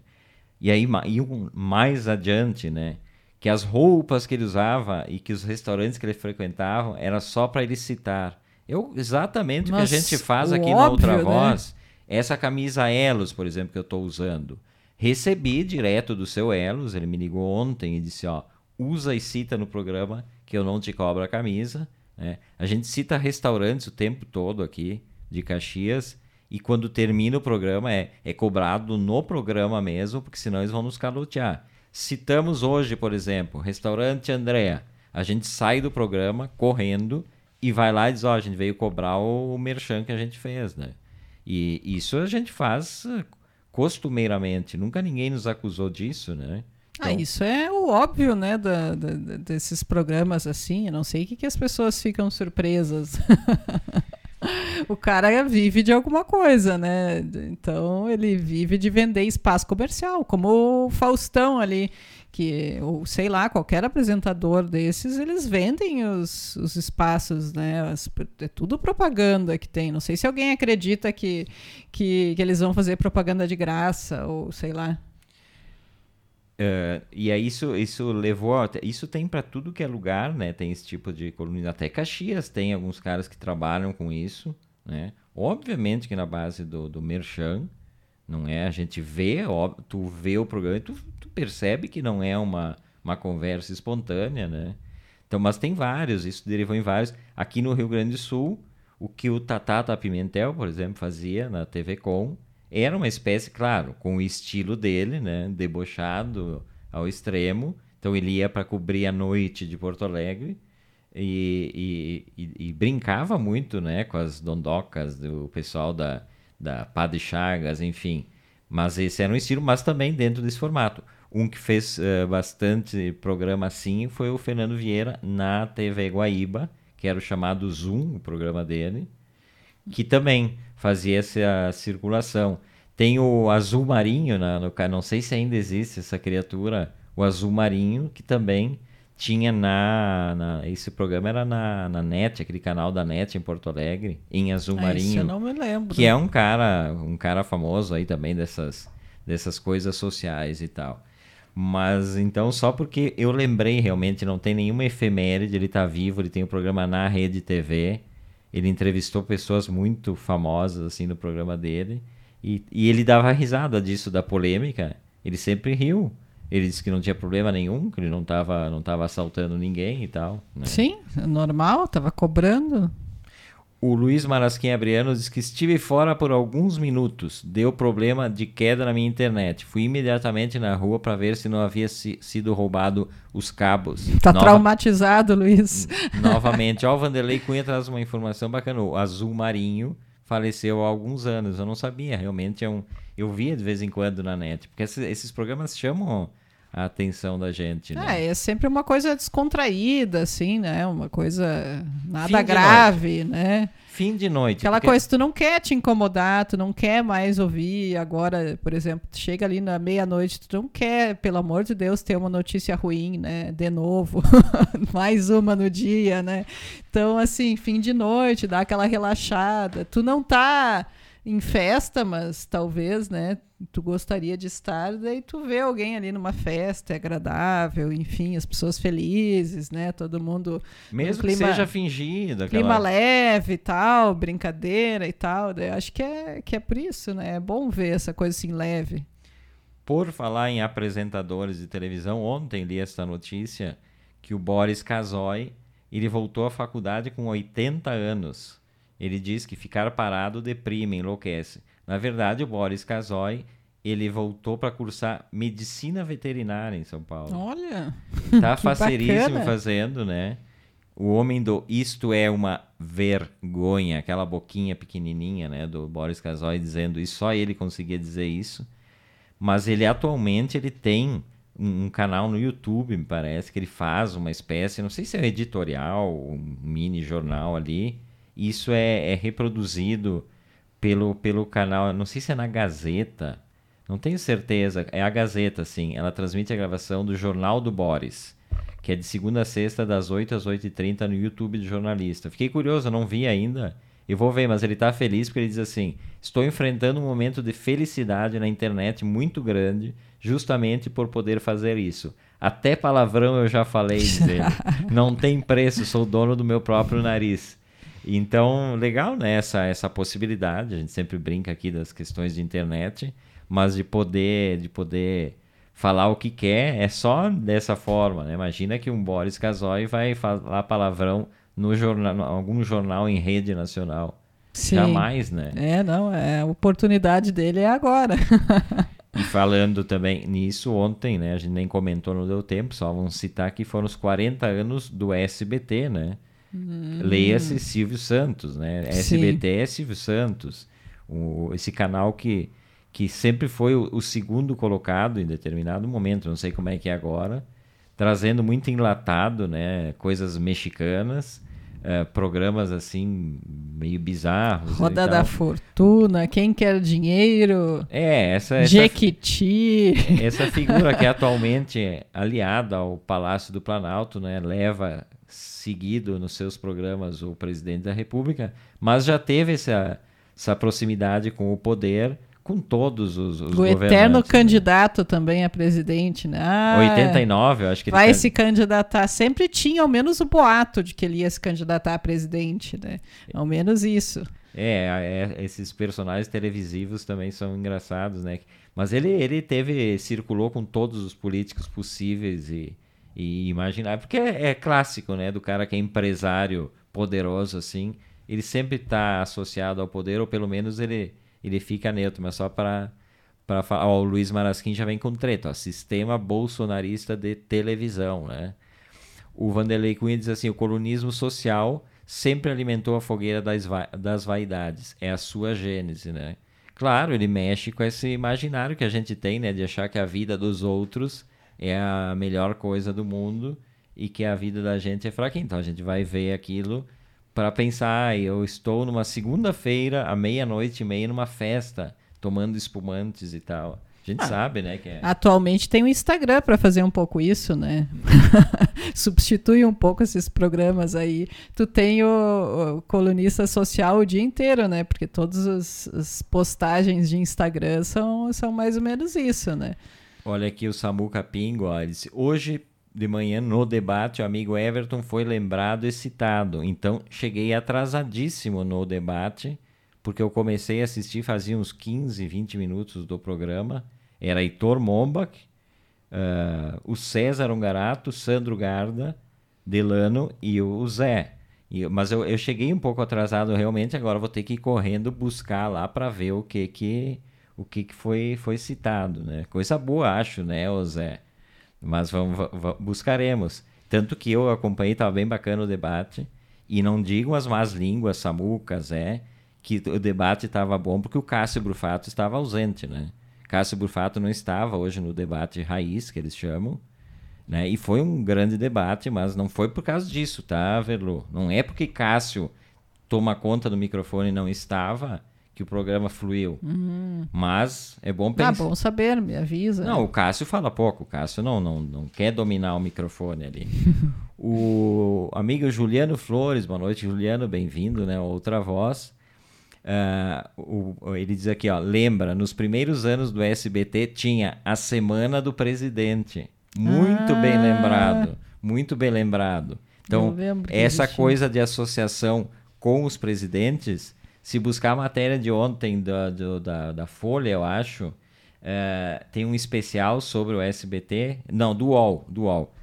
E aí, e um, mais adiante, né? Que as roupas que ele usava e que os restaurantes que ele frequentava era só para ele citar. Eu, exatamente Mas o que a gente faz aqui óbvio, na Outra né? Voz essa camisa Elos, por exemplo, que eu estou usando, recebi direto do seu Elos, ele me ligou ontem e disse, ó, usa e cita no programa que eu não te cobro a camisa. Né? A gente cita restaurantes o tempo todo aqui de Caxias e quando termina o programa é, é cobrado no programa mesmo, porque senão eles vão nos calotear. Citamos hoje, por exemplo, restaurante Andréa. A gente sai do programa correndo e vai lá e diz, ó, a gente veio cobrar o merchan que a gente fez, né? E isso a gente faz eh, costumeiramente. Nunca ninguém nos acusou disso, né? Ah, então... Ah, isso é o óbvio, né, da, da, desses programas assim. Eu não sei o que, que as pessoas ficam surpresas. o cara vive de alguma coisa, né? Então ele vive de vender espaço comercial, como o Faustão ali, que, ou sei lá, qualquer apresentador desses, eles vendem os, os espaços, né? As, é tudo propaganda que tem. Não sei se alguém acredita que, que, que eles vão fazer propaganda de graça, ou sei lá. Uh, e aí isso, isso levou. Isso tem para tudo que é lugar, né? Tem esse tipo de coluna. Até Caxias tem alguns caras que trabalham com isso, né? Obviamente que na base do, do Merchan, Não é? A gente vê, ó, tu vê o programa e tu percebe que não é uma, uma conversa espontânea, né? Então, mas tem vários, isso derivou em vários. Aqui no Rio Grande do Sul, o que o Tatata Pimentel, por exemplo, fazia na TV Com, era uma espécie, claro, com o estilo dele, né? Debochado ao extremo. Então ele ia para cobrir a noite de Porto Alegre e, e, e, e, brincava muito, né? Com as dondocas do pessoal da, da Padre Chagas, enfim. Mas esse era um estilo, mas também dentro desse formato. Um que fez uh, bastante programa assim foi o Fernando Vieira na TV Guaíba, que era o chamado Zoom, o programa dele, que também fazia essa circulação. Tem o Azul Marinho, na, no, não sei se ainda existe essa criatura, o Azul Marinho, que também tinha na, na, esse programa era na, na NET, aquele canal da NET em Porto Alegre, em Azul ah, Marinho. eu não me lembro. Que é um cara, um cara famoso aí também dessas, dessas coisas sociais e tal. Mas então, só porque eu lembrei realmente, não tem nenhuma efeméride, ele está vivo, ele tem um programa na Rede TV, ele entrevistou pessoas muito famosas assim no programa dele, e, e ele dava risada disso, da polêmica, ele sempre riu. Ele disse que não tinha problema nenhum, que ele não estava não tava assaltando ninguém e tal. Né? Sim, normal, estava cobrando. O Luiz Marasquim Abriano diz que estive fora por alguns minutos. Deu problema de queda na minha internet. Fui imediatamente na rua para ver se não havia si, sido roubado os cabos. Tá Nova... traumatizado, Luiz. Novamente, ó, o Vanderlei Cunha traz uma informação bacana. O Azul Marinho faleceu há alguns anos. Eu não sabia, realmente é um. Eu via de vez em quando na net, porque esses, esses programas chamam a atenção da gente, né? É, é sempre uma coisa descontraída, assim, né? Uma coisa nada grave, né? Fim de noite. Aquela porque... coisa, tu não quer te incomodar, tu não quer mais ouvir. Agora, por exemplo, tu chega ali na meia-noite, tu não quer, pelo amor de Deus, ter uma notícia ruim, né? De novo. mais uma no dia, né? Então, assim, fim de noite, dá aquela relaxada. Tu não tá em festa, mas talvez, né? Tu gostaria de estar, daí tu vê alguém ali numa festa, é agradável, enfim, as pessoas felizes, né? Todo mundo. Mesmo clima, que seja fingido. Aquela... Clima leve e tal, brincadeira e tal. Daí acho que é, que é por isso, né? É bom ver essa coisa assim leve. Por falar em apresentadores de televisão, ontem li essa notícia que o Boris Casoy ele voltou à faculdade com 80 anos. Ele diz que ficar parado deprime, enlouquece. Na verdade, o Boris Casoy ele voltou para cursar medicina veterinária em São Paulo. Olha! Tá faceiríssimo fazendo, né? O homem do Isto é uma vergonha, aquela boquinha pequenininha, né, do Boris Casoy dizendo isso, só ele conseguia dizer isso. Mas ele atualmente ele tem um, um, canal no YouTube, me parece, que ele faz uma espécie, não sei se é um editorial, um mini jornal ali, isso é, é reproduzido pelo, pelo canal, não sei se é na Gazeta, não tenho certeza, é a Gazeta, sim. Ela transmite a gravação do Jornal do Boris, que é de segunda a sexta, das 8 às 8h30 no YouTube do jornalista. Fiquei curioso, não vi ainda. Eu vou ver, mas ele está feliz porque ele diz assim: Estou enfrentando um momento de felicidade na internet muito grande, justamente por poder fazer isso. Até palavrão eu já falei, diz ele. Não tem preço, sou dono do meu próprio nariz. Então, legal, né? Essa, essa possibilidade. A gente sempre brinca aqui das questões de internet, mas de poder, de poder falar o que quer é só dessa forma, né? Imagina que um Boris Casoy vai falar palavrão no jornal, algum jornal em rede nacional. Sim. Jamais, né? É, não, é, a oportunidade dele é agora. e falando também nisso, ontem, né? A gente nem comentou, não deu tempo, só vamos citar que foram os 40 anos do SBT, né? Hum. Leia-se Silvio Santos, né? SBT é Silvio Santos. O, esse canal que, que sempre foi o, o, segundo colocado em determinado momento, não sei como é que é agora, trazendo muito enlatado, né? Coisas mexicanas. Uh, programas assim meio bizarros. Roda da Fortuna, Quem Quer Dinheiro. É, essa. essa Jequiti. Essa figura que é atualmente aliada ao Palácio do Planalto, né? Leva seguido nos seus programas o presidente da República, mas já teve essa, essa proximidade com o poder com todos os, os o eterno né? candidato também a presidente, né? Ah, 89, eu acho que vai ele... se candidatar. Sempre tinha ao menos o boato de que ele ia se candidatar a presidente, né? Ao menos isso. É, é, esses personagens televisivos também são engraçados, né? Mas ele, ele teve, circulou com todos os políticos possíveis e, e imaginar, porque é, é, clássico, né? Do cara que é empresário poderoso assim, ele sempre está associado ao poder, ou pelo menos ele, ele fica neutro, mas só para para falar, o Luiz Marasquim já vem com treta, ó, sistema bolsonarista de televisão, né? O Vanderlei Cunha diz assim, o colonismo social sempre alimentou a fogueira das, va das vaidades. É a sua gênese, né? Claro, ele mexe com esse imaginário que a gente tem, né? De achar que a vida dos outros é a melhor coisa do mundo e que a vida da gente é fraquinha. Então a gente vai ver aquilo para pensar, ah, eu estou numa segunda-feira, à meia-noite e meia, numa festa, tomando espumantes e tal. A gente ah, sabe, né? Que é... Atualmente tem o Instagram para fazer um pouco isso, né? Substitui um pouco esses programas aí. Tu tem o, o, colunista social o dia inteiro, né? Porque todas as, as, postagens de Instagram são, são mais ou menos isso, né? Olha aqui o Samuca Pingo, ó, disse, hoje de manhã no debate o amigo Everton foi lembrado e citado. Então cheguei atrasadíssimo no debate porque eu comecei a assistir fazia uns 15, 20 minutos do programa. Era Heitor Mombach, uh, o César Ungarato, Sandro Garda, Delano e o Zé. E, mas eu, eu cheguei um pouco atrasado realmente, agora vou ter que ir correndo buscar lá para ver o que que o que, que foi, foi citado, né? Coisa boa, acho, né, Zé? Mas vamos, vamos buscaremos. Tanto que eu acompanhei, estava bem bacana o debate. E não digo as más línguas, Samuca, Zé, que o debate estava bom porque o Cássio Brufato estava ausente, né? Cássio Brufato não estava hoje no debate raiz, que eles chamam, né? E foi um grande debate, mas não foi por causa disso, tá, Verlu? Não é porque Cássio toma conta do microfone e não estava que o programa fluiu. Uhum. Mas é bom pensar. Ah, bom saber, me avisa. Não, o Cássio fala pouco. O Cássio não, não, não quer dominar o microfone ali. o amigo Juliano Flores, boa noite, Juliano, bem-vindo, né? Outra voz. Uh, o, ele diz aqui, ó, lembra, nos primeiros anos do SBT tinha a Semana do Presidente. Muito ah. bem lembrado, muito bem lembrado. Então, essa coisa de associação com os presidentes, se buscar a matéria de ontem da, do, da, da Folha, eu acho, uh, tem um especial sobre o SBT, não, do UOL, do UOL.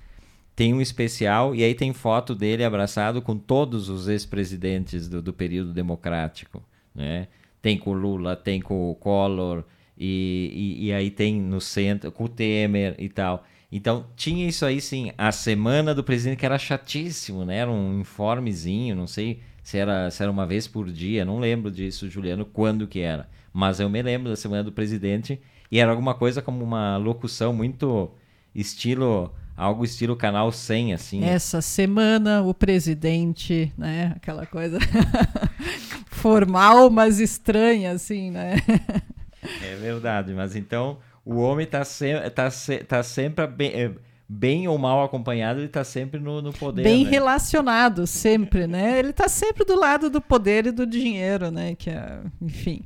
Tem um especial e aí tem foto dele abraçado com todos os ex-presidentes do, do período democrático né? Tem com o Lula, tem com o Collor, e, e, e, aí tem no centro, com o Temer e tal. Então tinha isso aí sim, a semana do presidente que era chatíssimo, né? Era um informezinho, não sei se era, se era uma vez por dia, não lembro disso, Juliano, quando que era. Mas eu me lembro da semana do presidente e era alguma coisa como uma locução muito estilo algo estilo canal 100 assim. Essa semana o presidente, né, aquela coisa formal, mas estranha, assim, né? é verdade, mas então o homem está se, tá se, tá sempre bem, é, bem ou mal acompanhado, ele está sempre no, no poder. Bem né? relacionado, sempre, né? Ele está sempre do lado do poder e do dinheiro, né? Que é, enfim,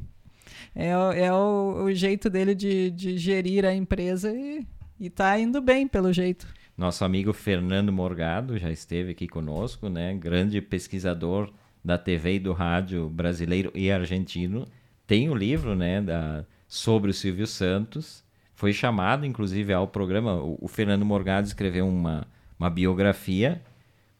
é, é o, o jeito dele de, de gerir a empresa e, está indo bem, pelo jeito. Nosso amigo Fernando Morgado já esteve aqui conosco, né? Grande pesquisador da TV e do rádio brasileiro e argentino. Tem o um livro né, da, sobre o Silvio Santos. Foi chamado, inclusive, ao programa. O, o Fernando Morgado escreveu uma, uma biografia,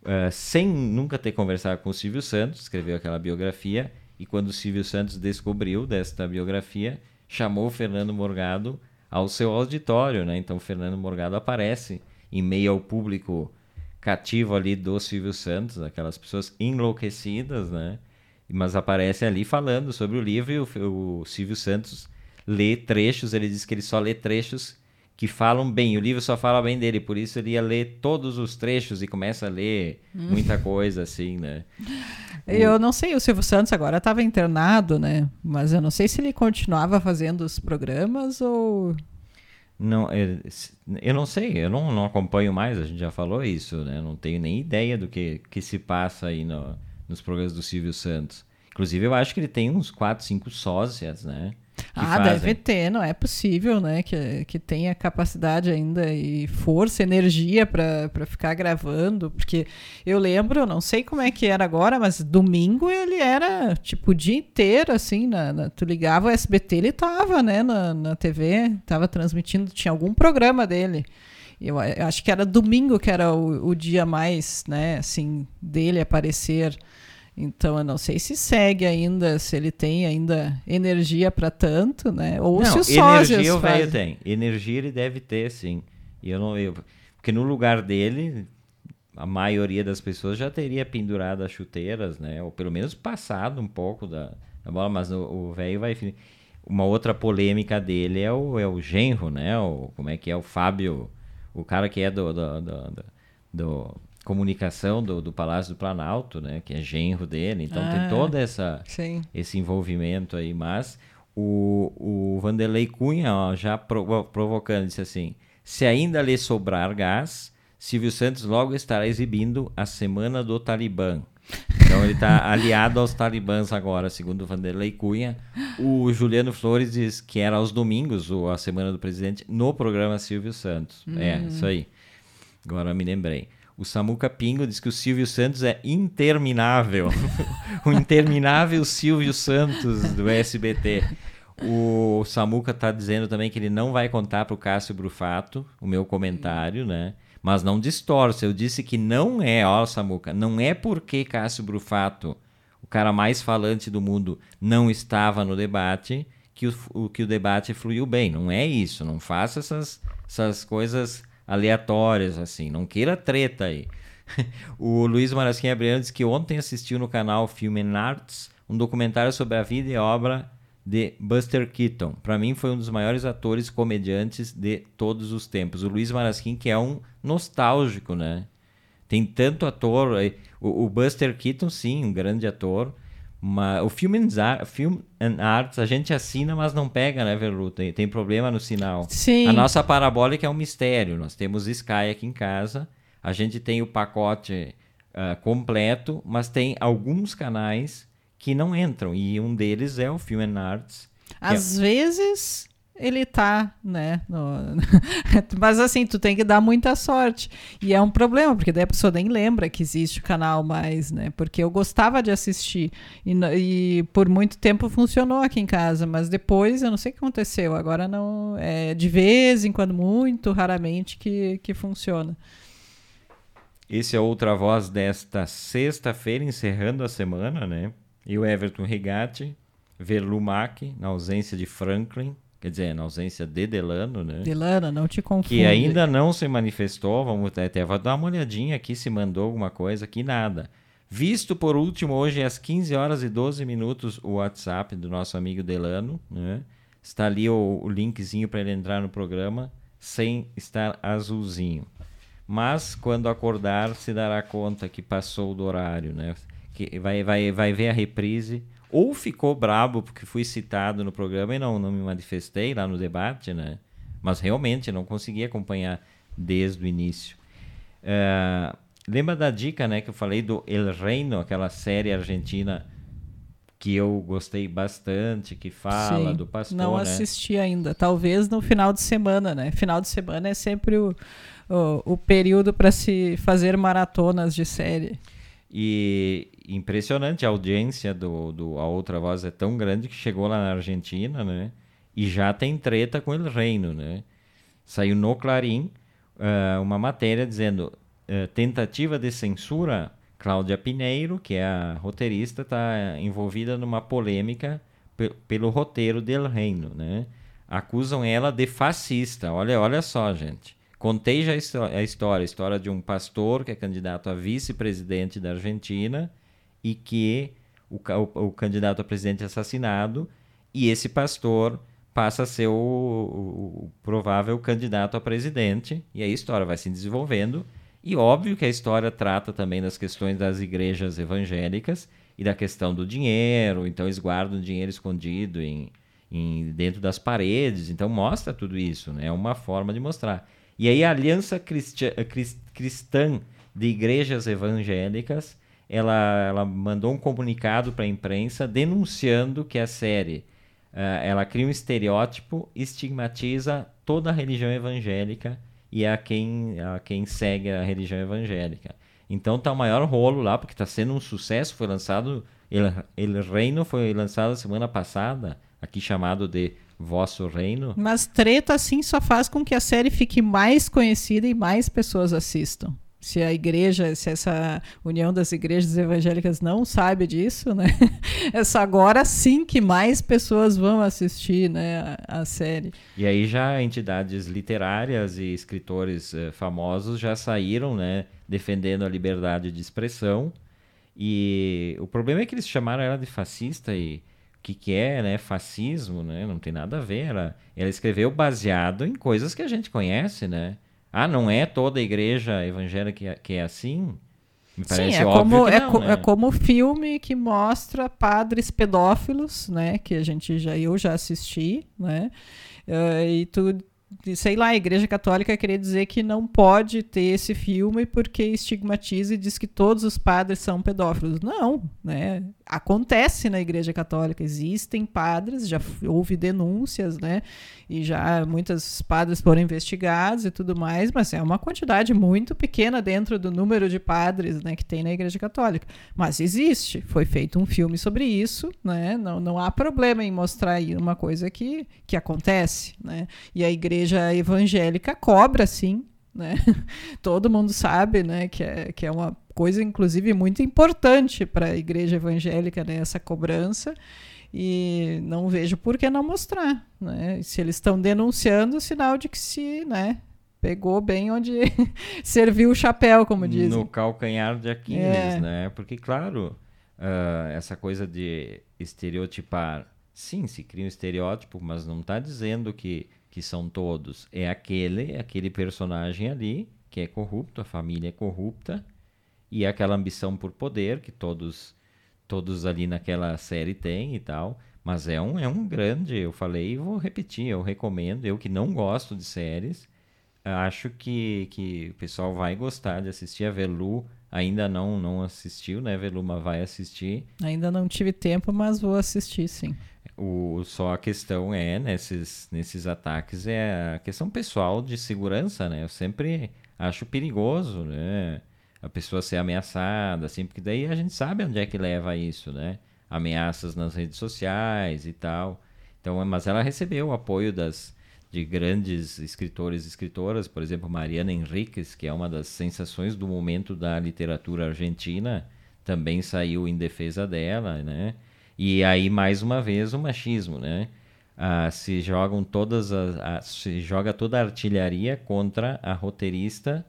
uh, sem nunca ter conversado com o Silvio Santos, escreveu aquela biografia. E quando o Silvio Santos descobriu desta biografia, chamou o Fernando Morgado ao seu auditório. Né? Então, o Fernando Morgado aparece em meio ao público cativo ali do Silvio Santos, aquelas pessoas enlouquecidas, né? Mas aparece ali falando sobre o livro e o, o Silvio Santos lê trechos, ele diz que ele só lê trechos que falam bem. O livro só fala bem dele, por isso ele ia ler todos os trechos e começa a ler hum. muita coisa assim, né? Eu não sei, o Silvio Santos agora estava internado, né? Mas eu não sei se ele continuava fazendo os programas ou não, é, eu não sei, eu não, não acompanho mais, a gente já falou isso, né? Não tenho nem ideia do que, que se passa aí no, nos programas do Silvio Santos. Inclusive, eu acho que ele tem uns 4, 5 sócias, né? Ah, fazem. deve ter, não é possível, né? Que, que tenha capacidade ainda e força, energia para ficar gravando. Porque eu lembro, não sei como é que era agora, mas domingo ele era tipo o dia inteiro, assim, na, na tu ligava o SBT, ele tava, né, na, na TV, tava transmitindo, tinha algum programa dele. Eu, eu acho que era domingo que era o, o dia mais, né, assim, dele aparecer. Então eu não sei se segue ainda, se ele tem ainda energia para tanto, né? Ou não, se os energia o velho tem. Energia ele deve ter, sim. E eu não, eu, porque no lugar dele, a maioria das pessoas já teria pendurado as chuteiras, né? Ou pelo menos passado um pouco da, da bola, mas o velho vai. Uma outra polêmica dele é o, é o genro, né? O, como é que é o Fábio, o cara que é do, do, do- do comunicação do, do Palácio do Planalto, né? Que é genro dele. Então Ah. tem toda essa Sim. esse envolvimento aí, mas o, o Vanderlei Cunha ó, já provo- provocando, disse assim: se ainda lhe sobrar gás, Silvio Santos logo estará exibindo a Semana do Talibã. Então ele está aliado aos talibãs agora, segundo o Vanderlei Cunha. O Juliano Flores diz que era aos domingos o- a Semana do Presidente no programa Silvio Santos. É, isso aí. Agora me lembrei. O Samuca Pingo diz que o Silvio Santos é interminável. o interminável Silvio Santos do SBT. O Samuca tá dizendo também que ele não vai contar pro Cássio Brufato o meu comentário, né? Mas não distorce. Eu disse que não é, ó, Samuca, não é porque Cássio Brufato, o cara mais falante do mundo, não estava no debate que o, o- que o debate fluiu bem. Não é isso. Não faça essas, essas coisas aleatórias, assim. Não queira treta aí. o Luiz Marasquim Abriano disse que ontem assistiu no canal Film Arts um documentário sobre a vida e obra de Buster Keaton. Para mim foi um dos maiores atores comediantes de todos os tempos. O Luiz Marasquim que é um nostálgico, né? Tem tanto ator, o Buster Keaton sim, um grande ator, mas o Film and, Ar- Film and Arts a gente assina, mas não pega, né, Verlu? Tem, tem problema no sinal. Sim. A nossa parabólica é um mistério. Nós temos Sky aqui em casa, a gente tem o pacote ah, completo, mas tem alguns canais que não entram, e um deles é o Film and Arts. que é- Às vezes ele tá, né? no- Mas assim, tu tem que dar muita sorte. E é um problema, porque daí a pessoa nem lembra que existe o canal mais, né? Porque eu gostava de assistir. E, e por muito tempo funcionou aqui em casa, mas depois eu não sei o que aconteceu. Agora não. É de vez em quando, muito raramente, que, que funciona. Esse é outra voz desta sexta-feira, encerrando a semana, né? E o Everton Rigatti, Verlumac, na ausência de Franklin, quer dizer, na ausência de Delano, né? Delana, não te confunde. que ainda não se manifestou. Vamos até, até vou dar uma olhadinha aqui se mandou alguma coisa aqui, nada. Visto por último hoje às 15 horas e 12 minutos o WhatsApp do nosso amigo Delano, né? Está ali o, o linkzinho para ele entrar no programa sem estar azulzinho. Mas quando acordar se dará conta que passou do horário, né? Que vai, vai, vai ver a reprise. Ou ficou brabo porque fui citado no programa e não, não me manifestei lá no debate, né? Mas realmente não consegui acompanhar desde o início. É, lembra da dica, né, que eu falei do El Reino, aquela série argentina que eu gostei bastante, que fala Sim, do pastor, Não né? assisti ainda. Talvez no final de semana, né? Final de semana é sempre o, o, o período para se fazer maratonas de série. E impressionante a audiência do, do A Outra Voz é tão grande que chegou lá na Argentina, né? E já tem treta com El Reino, né? Saiu no Clarim ah, uma matéria dizendo eh, tentativa de censura. Cláudia Pineiro, que é a roteirista, está envolvida numa polêmica pe- pelo roteiro de El Reino, né? Acusam ela de fascista. Olha, olha só, gente. Contei já a histó- a história, a história de um pastor que é candidato a vice-presidente da Argentina e que o, o- o candidato a presidente é assassinado e esse pastor passa a ser o, o- provável candidato a presidente e a história vai se desenvolvendo e óbvio que a história trata também das questões das igrejas evangélicas e da questão do dinheiro, então eles guardam dinheiro escondido em, em- dentro das paredes, então mostra tudo isso, né? É uma forma de mostrar. E aí a Aliança Cristi- Cris- Cristã de Igrejas Evangélicas, ela, ela mandou um comunicado para a imprensa denunciando que a série Uh, ela cria um estereótipo, estigmatiza toda a religião evangélica e a quem, a quem segue a religião evangélica. Então tá o maior rolo lá, porque está sendo um sucesso. Foi lançado, El Reino foi lançado semana passada, aqui chamado de Vosso Reino. Mas treta assim só faz com que a série fique mais conhecida e mais pessoas assistam se a igreja, se essa união das igrejas evangélicas não sabe disso, né? É só agora sim que mais pessoas vão assistir, né, a, a série. E aí já entidades literárias e escritores eh, famosos já saíram, né, defendendo a liberdade de expressão. E o problema é que eles chamaram ela de fascista e que, que é, né, fascismo, né? Não tem nada a ver. Ela, ela escreveu baseado em coisas que a gente conhece, né? Ah, não é toda a igreja evangélica que é, que é assim? Me parece Sim, é como, é, não, né? é como filme que mostra padres pedófilos, né? Que a gente já eu já assisti, né? Uh, e tu sei lá, a Igreja Católica queria dizer que não pode ter esse filme porque estigmatiza e diz que todos os padres são pedófilos. Não, né? Acontece na Igreja Católica, existem padres, já houve denúncias, né? E já muitos padres foram investigados e tudo mais, mas é uma quantidade muito pequena dentro do número de padres, né, que tem na Igreja Católica. Mas existe, foi feito um filme sobre isso, né? Não, não há problema em mostrar uma coisa que, que acontece, né? E a Igreja igreja evangélica cobra, sim, né? Todo mundo sabe, né, que é, que é uma coisa, inclusive, muito importante para a igreja evangélica, né, essa cobrança. E não vejo por que não mostrar, né? Se eles estão denunciando, sinal de que se, né, pegou bem onde serviu o chapéu, como dizem. No calcanhar de Aquiles, é. né? Porque, claro, uh, essa coisa de estereotipar, sim, se cria um estereótipo, mas não está dizendo que que são todos, é aquele, aquele personagem ali que é corrupto, a família é corrupta e aquela ambição por poder que todos todos ali naquela série têm e tal, mas é um é um grande, eu falei e vou repetir, eu recomendo, eu que não gosto de séries, acho que, que o pessoal vai gostar de assistir a Velu, ainda não não assistiu, né, Velu, mas vai assistir. Ainda não tive tempo, mas vou assistir sim. O, só a questão é, nesses, nesses ataques, é a questão pessoal de segurança, né? Eu sempre acho perigoso, né? A pessoa ser ameaçada, assim, porque daí a gente sabe onde é que leva isso, né? Ameaças nas redes sociais e tal. Então, mas ela recebeu o apoio das, de grandes escritores e escritoras, por exemplo, Mariana Henriques, que é uma das sensações do momento da literatura argentina, também saiu em defesa dela, né? E aí, mais uma vez, o machismo, né? Ah, se jogam todas as, se joga toda a artilharia contra a roteirista,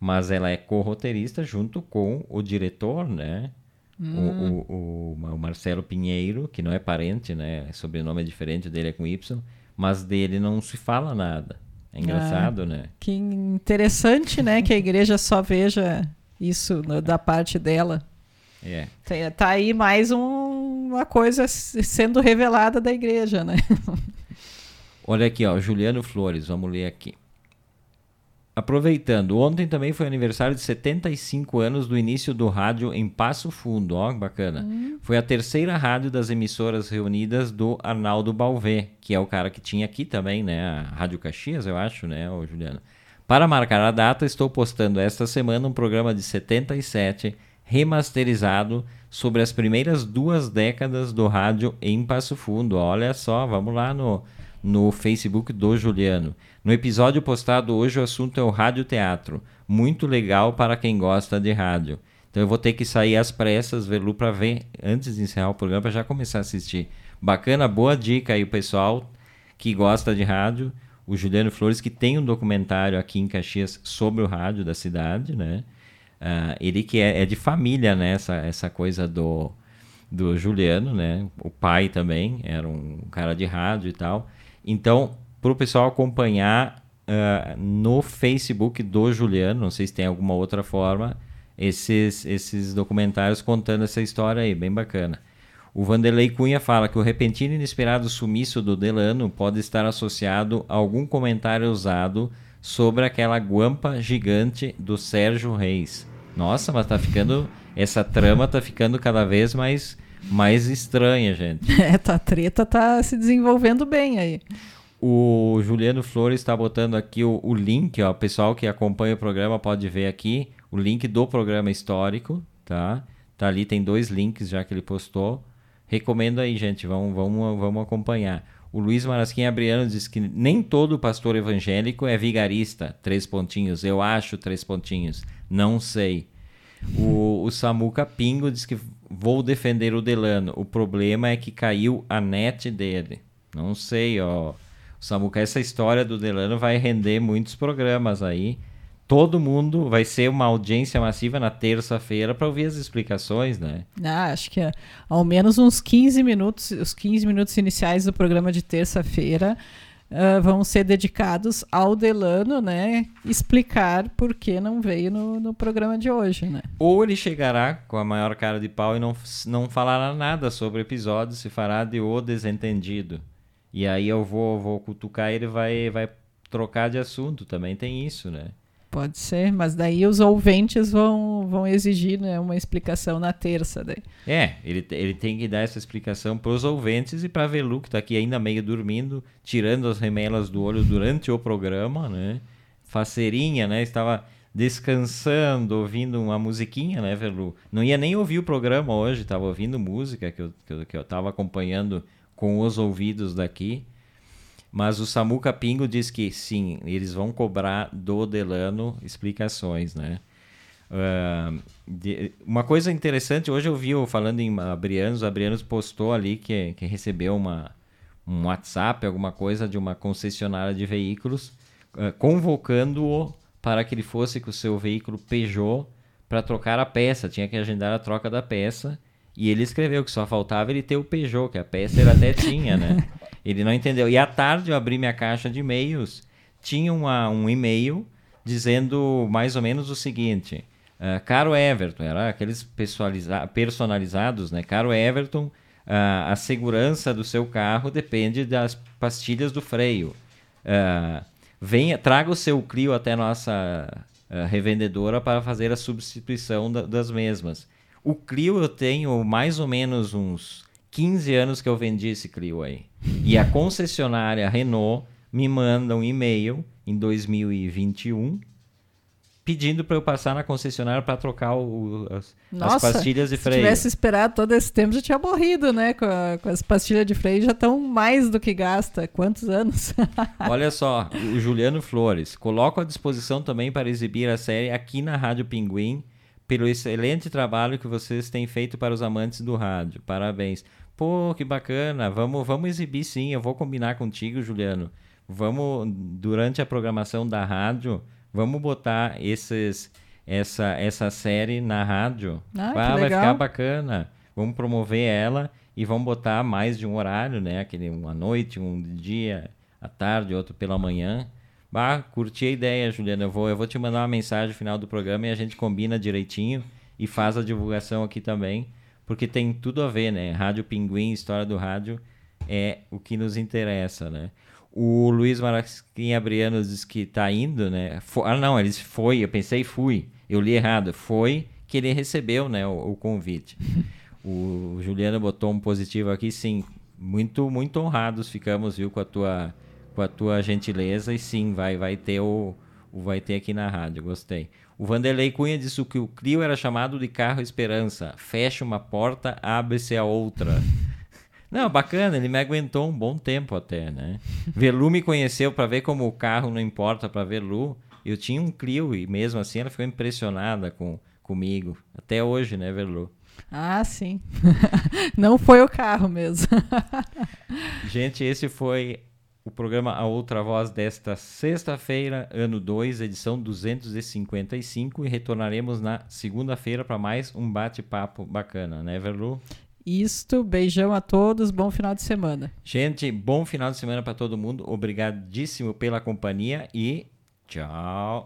mas ela é co-roteirista junto com o diretor, né? Hum. O, o, o, o, Marcelo Pinheiro, que não é parente, né? O sobrenome é diferente dele, é com Y, mas dele não se fala nada. É engraçado, ah, né? Que interessante, né? que a igreja só veja isso no, da parte dela. É. Tá, tá aí mais um uma coisa sendo revelada da igreja, né? Olha aqui, ó, Juliano Flores, vamos ler aqui. Aproveitando, ontem também foi aniversário de 75 anos do início do rádio em Passo Fundo, ó, bacana. Hum. Foi a terceira rádio das emissoras reunidas do Arnaldo Balvé, que é o cara que tinha aqui também, né, a Rádio Caxias, eu acho, né, ô Juliano. Para marcar a data, estou postando esta semana um programa de 77 remasterizado sobre as primeiras duas décadas do rádio em Passo Fundo. Olha só, vamos lá no, no Facebook do Juliano. No episódio postado hoje, o assunto é o rádio teatro. Muito legal para quem gosta de rádio. Então eu vou ter que sair às pressas, Velu, para ver antes de encerrar o programa, para já começar a assistir. Bacana, boa dica aí, pessoal que gosta de rádio. O Juliano Flores, que tem um documentário aqui em Caxias sobre o rádio da cidade, né? Uh, ele que é, é, de família, né? Essa, essa coisa do, do Juliano, né? O pai também era um cara de rádio e tal. Então, para o pessoal acompanhar uh, no Facebook do Juliano, não sei se tem alguma outra forma, esses, esses documentários contando essa história aí, bem bacana. O Vanderlei Cunha fala que o repentino e inesperado sumiço do Delano pode estar associado a algum comentário usado sobre aquela guampa gigante do Sérgio Reis. Nossa, mas tá ficando. Essa trama tá ficando cada vez mais, mais estranha, gente. É, tá, a treta tá se desenvolvendo bem aí. O Juliano Flores está botando aqui o, o link, ó. O pessoal que acompanha o programa pode ver aqui o link do programa histórico, tá? Tá ali, tem dois links já que ele postou. Recomendo aí, gente. Vamos, vamos, vamos acompanhar. O Luiz Marasquim Abriano diz que nem todo pastor evangélico é vigarista. Três pontinhos. Eu acho três pontinhos. Não sei. O, o Samuca Pingo diz que vou defender o Delano. O problema é que caiu a net dele. Não sei, ó. Samuca, essa história do Delano vai render muitos programas aí todo mundo vai ser uma audiência massiva na terça-feira para ouvir as explicações, né? Ah, acho que é, ao menos uns 15 minutos, os 15 minutos iniciais do programa de terça-feira uh, vão ser dedicados ao Delano, né? Explicar por que não veio no, no programa de hoje, né? Ou ele chegará com a maior cara de pau e não, não falará nada sobre o episódio, se fará de o desentendido. E aí eu vou, vou cutucar ele vai vai trocar de assunto, também tem isso, né? Pode ser, mas daí os ouvintes vão, vão exigir né, uma explicação na terça. Daí. É, ele, ele tem que dar essa explicação para os ouvintes e para a Velu, que está aqui ainda meio dormindo, tirando as remelas do olho durante o programa, né? Faceirinha, né? Estava descansando, ouvindo uma musiquinha, né, Velu? Não ia nem ouvir o programa hoje, estava ouvindo música que eu estava que eu, que eu acompanhando com os ouvidos daqui. Mas o Samuca Pingo diz que sim, eles vão cobrar do Delano explicações, né? Uh, de, uma coisa interessante, hoje eu vi falando em Abrianos, Abrianos postou ali que, que recebeu uma, um WhatsApp, alguma coisa de uma concessionária de veículos, uh, convocando-o para que ele fosse com o seu veículo Peugeot para trocar a peça. Tinha que agendar a troca da peça. E ele escreveu que só faltava ele ter o Peugeot, que a peça ele até tinha, né? Ele não entendeu. E à tarde eu abri minha caixa de e-mails, tinha uma, um e-mail dizendo mais ou menos o seguinte: uh, Caro Everton, era aqueles personalizados, né? Caro Everton, uh, a segurança do seu carro depende das pastilhas do freio. Uh, venha, traga o seu Clio até nossa revendedora para fazer a substituição da, das mesmas. O Clio eu tenho mais ou menos uns 15 anos que eu vendi esse Clio aí. E a concessionária Renault me manda um e-mail em 2021 pedindo para eu passar na concessionária para trocar o, as, Nossa, as, pastilhas de freio. Se tivesse esperado todo esse tempo, já tinha morrido, né? Com, a, com as pastilhas de freio já estão mais do que gasta. Quantos anos? Olha só, o Juliano Flores. Coloco à disposição também para exibir a série aqui na Rádio Pinguim pelo excelente trabalho que vocês têm feito para os amantes do rádio. Parabéns. Pô, que bacana. Vamos, vamos exibir sim. Eu vou combinar contigo, Juliano. Vamos, durante a programação da rádio, vamos botar esses, essa, essa série na rádio. Ah, ah vai ficar bacana. Vamos promover ela e vamos botar mais de um horário, né? Aquele, uma noite, um dia, à tarde, outro pela manhã. Bah, curti a ideia, Juliana. Eu vou, eu vou te mandar uma mensagem no final do programa e a gente combina direitinho e faz a divulgação aqui também porque tem tudo a ver, né? Rádio Pinguim, história do rádio é o que nos interessa, né? O Luiz Marasquim Abriano diz que tá indo, né? ah, não, ele foi, eu pensei fui. Eu li errado. Foi que ele recebeu, né, o, o convite. o Juliano botou um positivo aqui, sim. Muito, muito honrados ficamos, viu, com a tua, com a tua gentileza e sim, vai, vai ter o, o vai ter aqui na rádio. Gostei. O Vanderlei Cunha disse que o Clio era chamado de carro esperança. Fecha uma porta, abre-se a outra. Não, bacana, ele me aguentou um bom tempo até, né? Velu me conheceu para ver como o carro não importa para Velu. Eu tinha um Clio e mesmo assim ela ficou impressionada com, comigo. Até hoje, né, Velu? Ah, sim. não foi o carro mesmo. Gente, esse foi o programa A Outra Voz desta sexta-feira, ano 2, edição 255, e retornaremos na segunda-feira para mais um bate-papo bacana, né, Verlu? Isto, beijão a todos, bom final de semana. Gente, bom final de semana para todo mundo, obrigadíssimo pela companhia e tchau.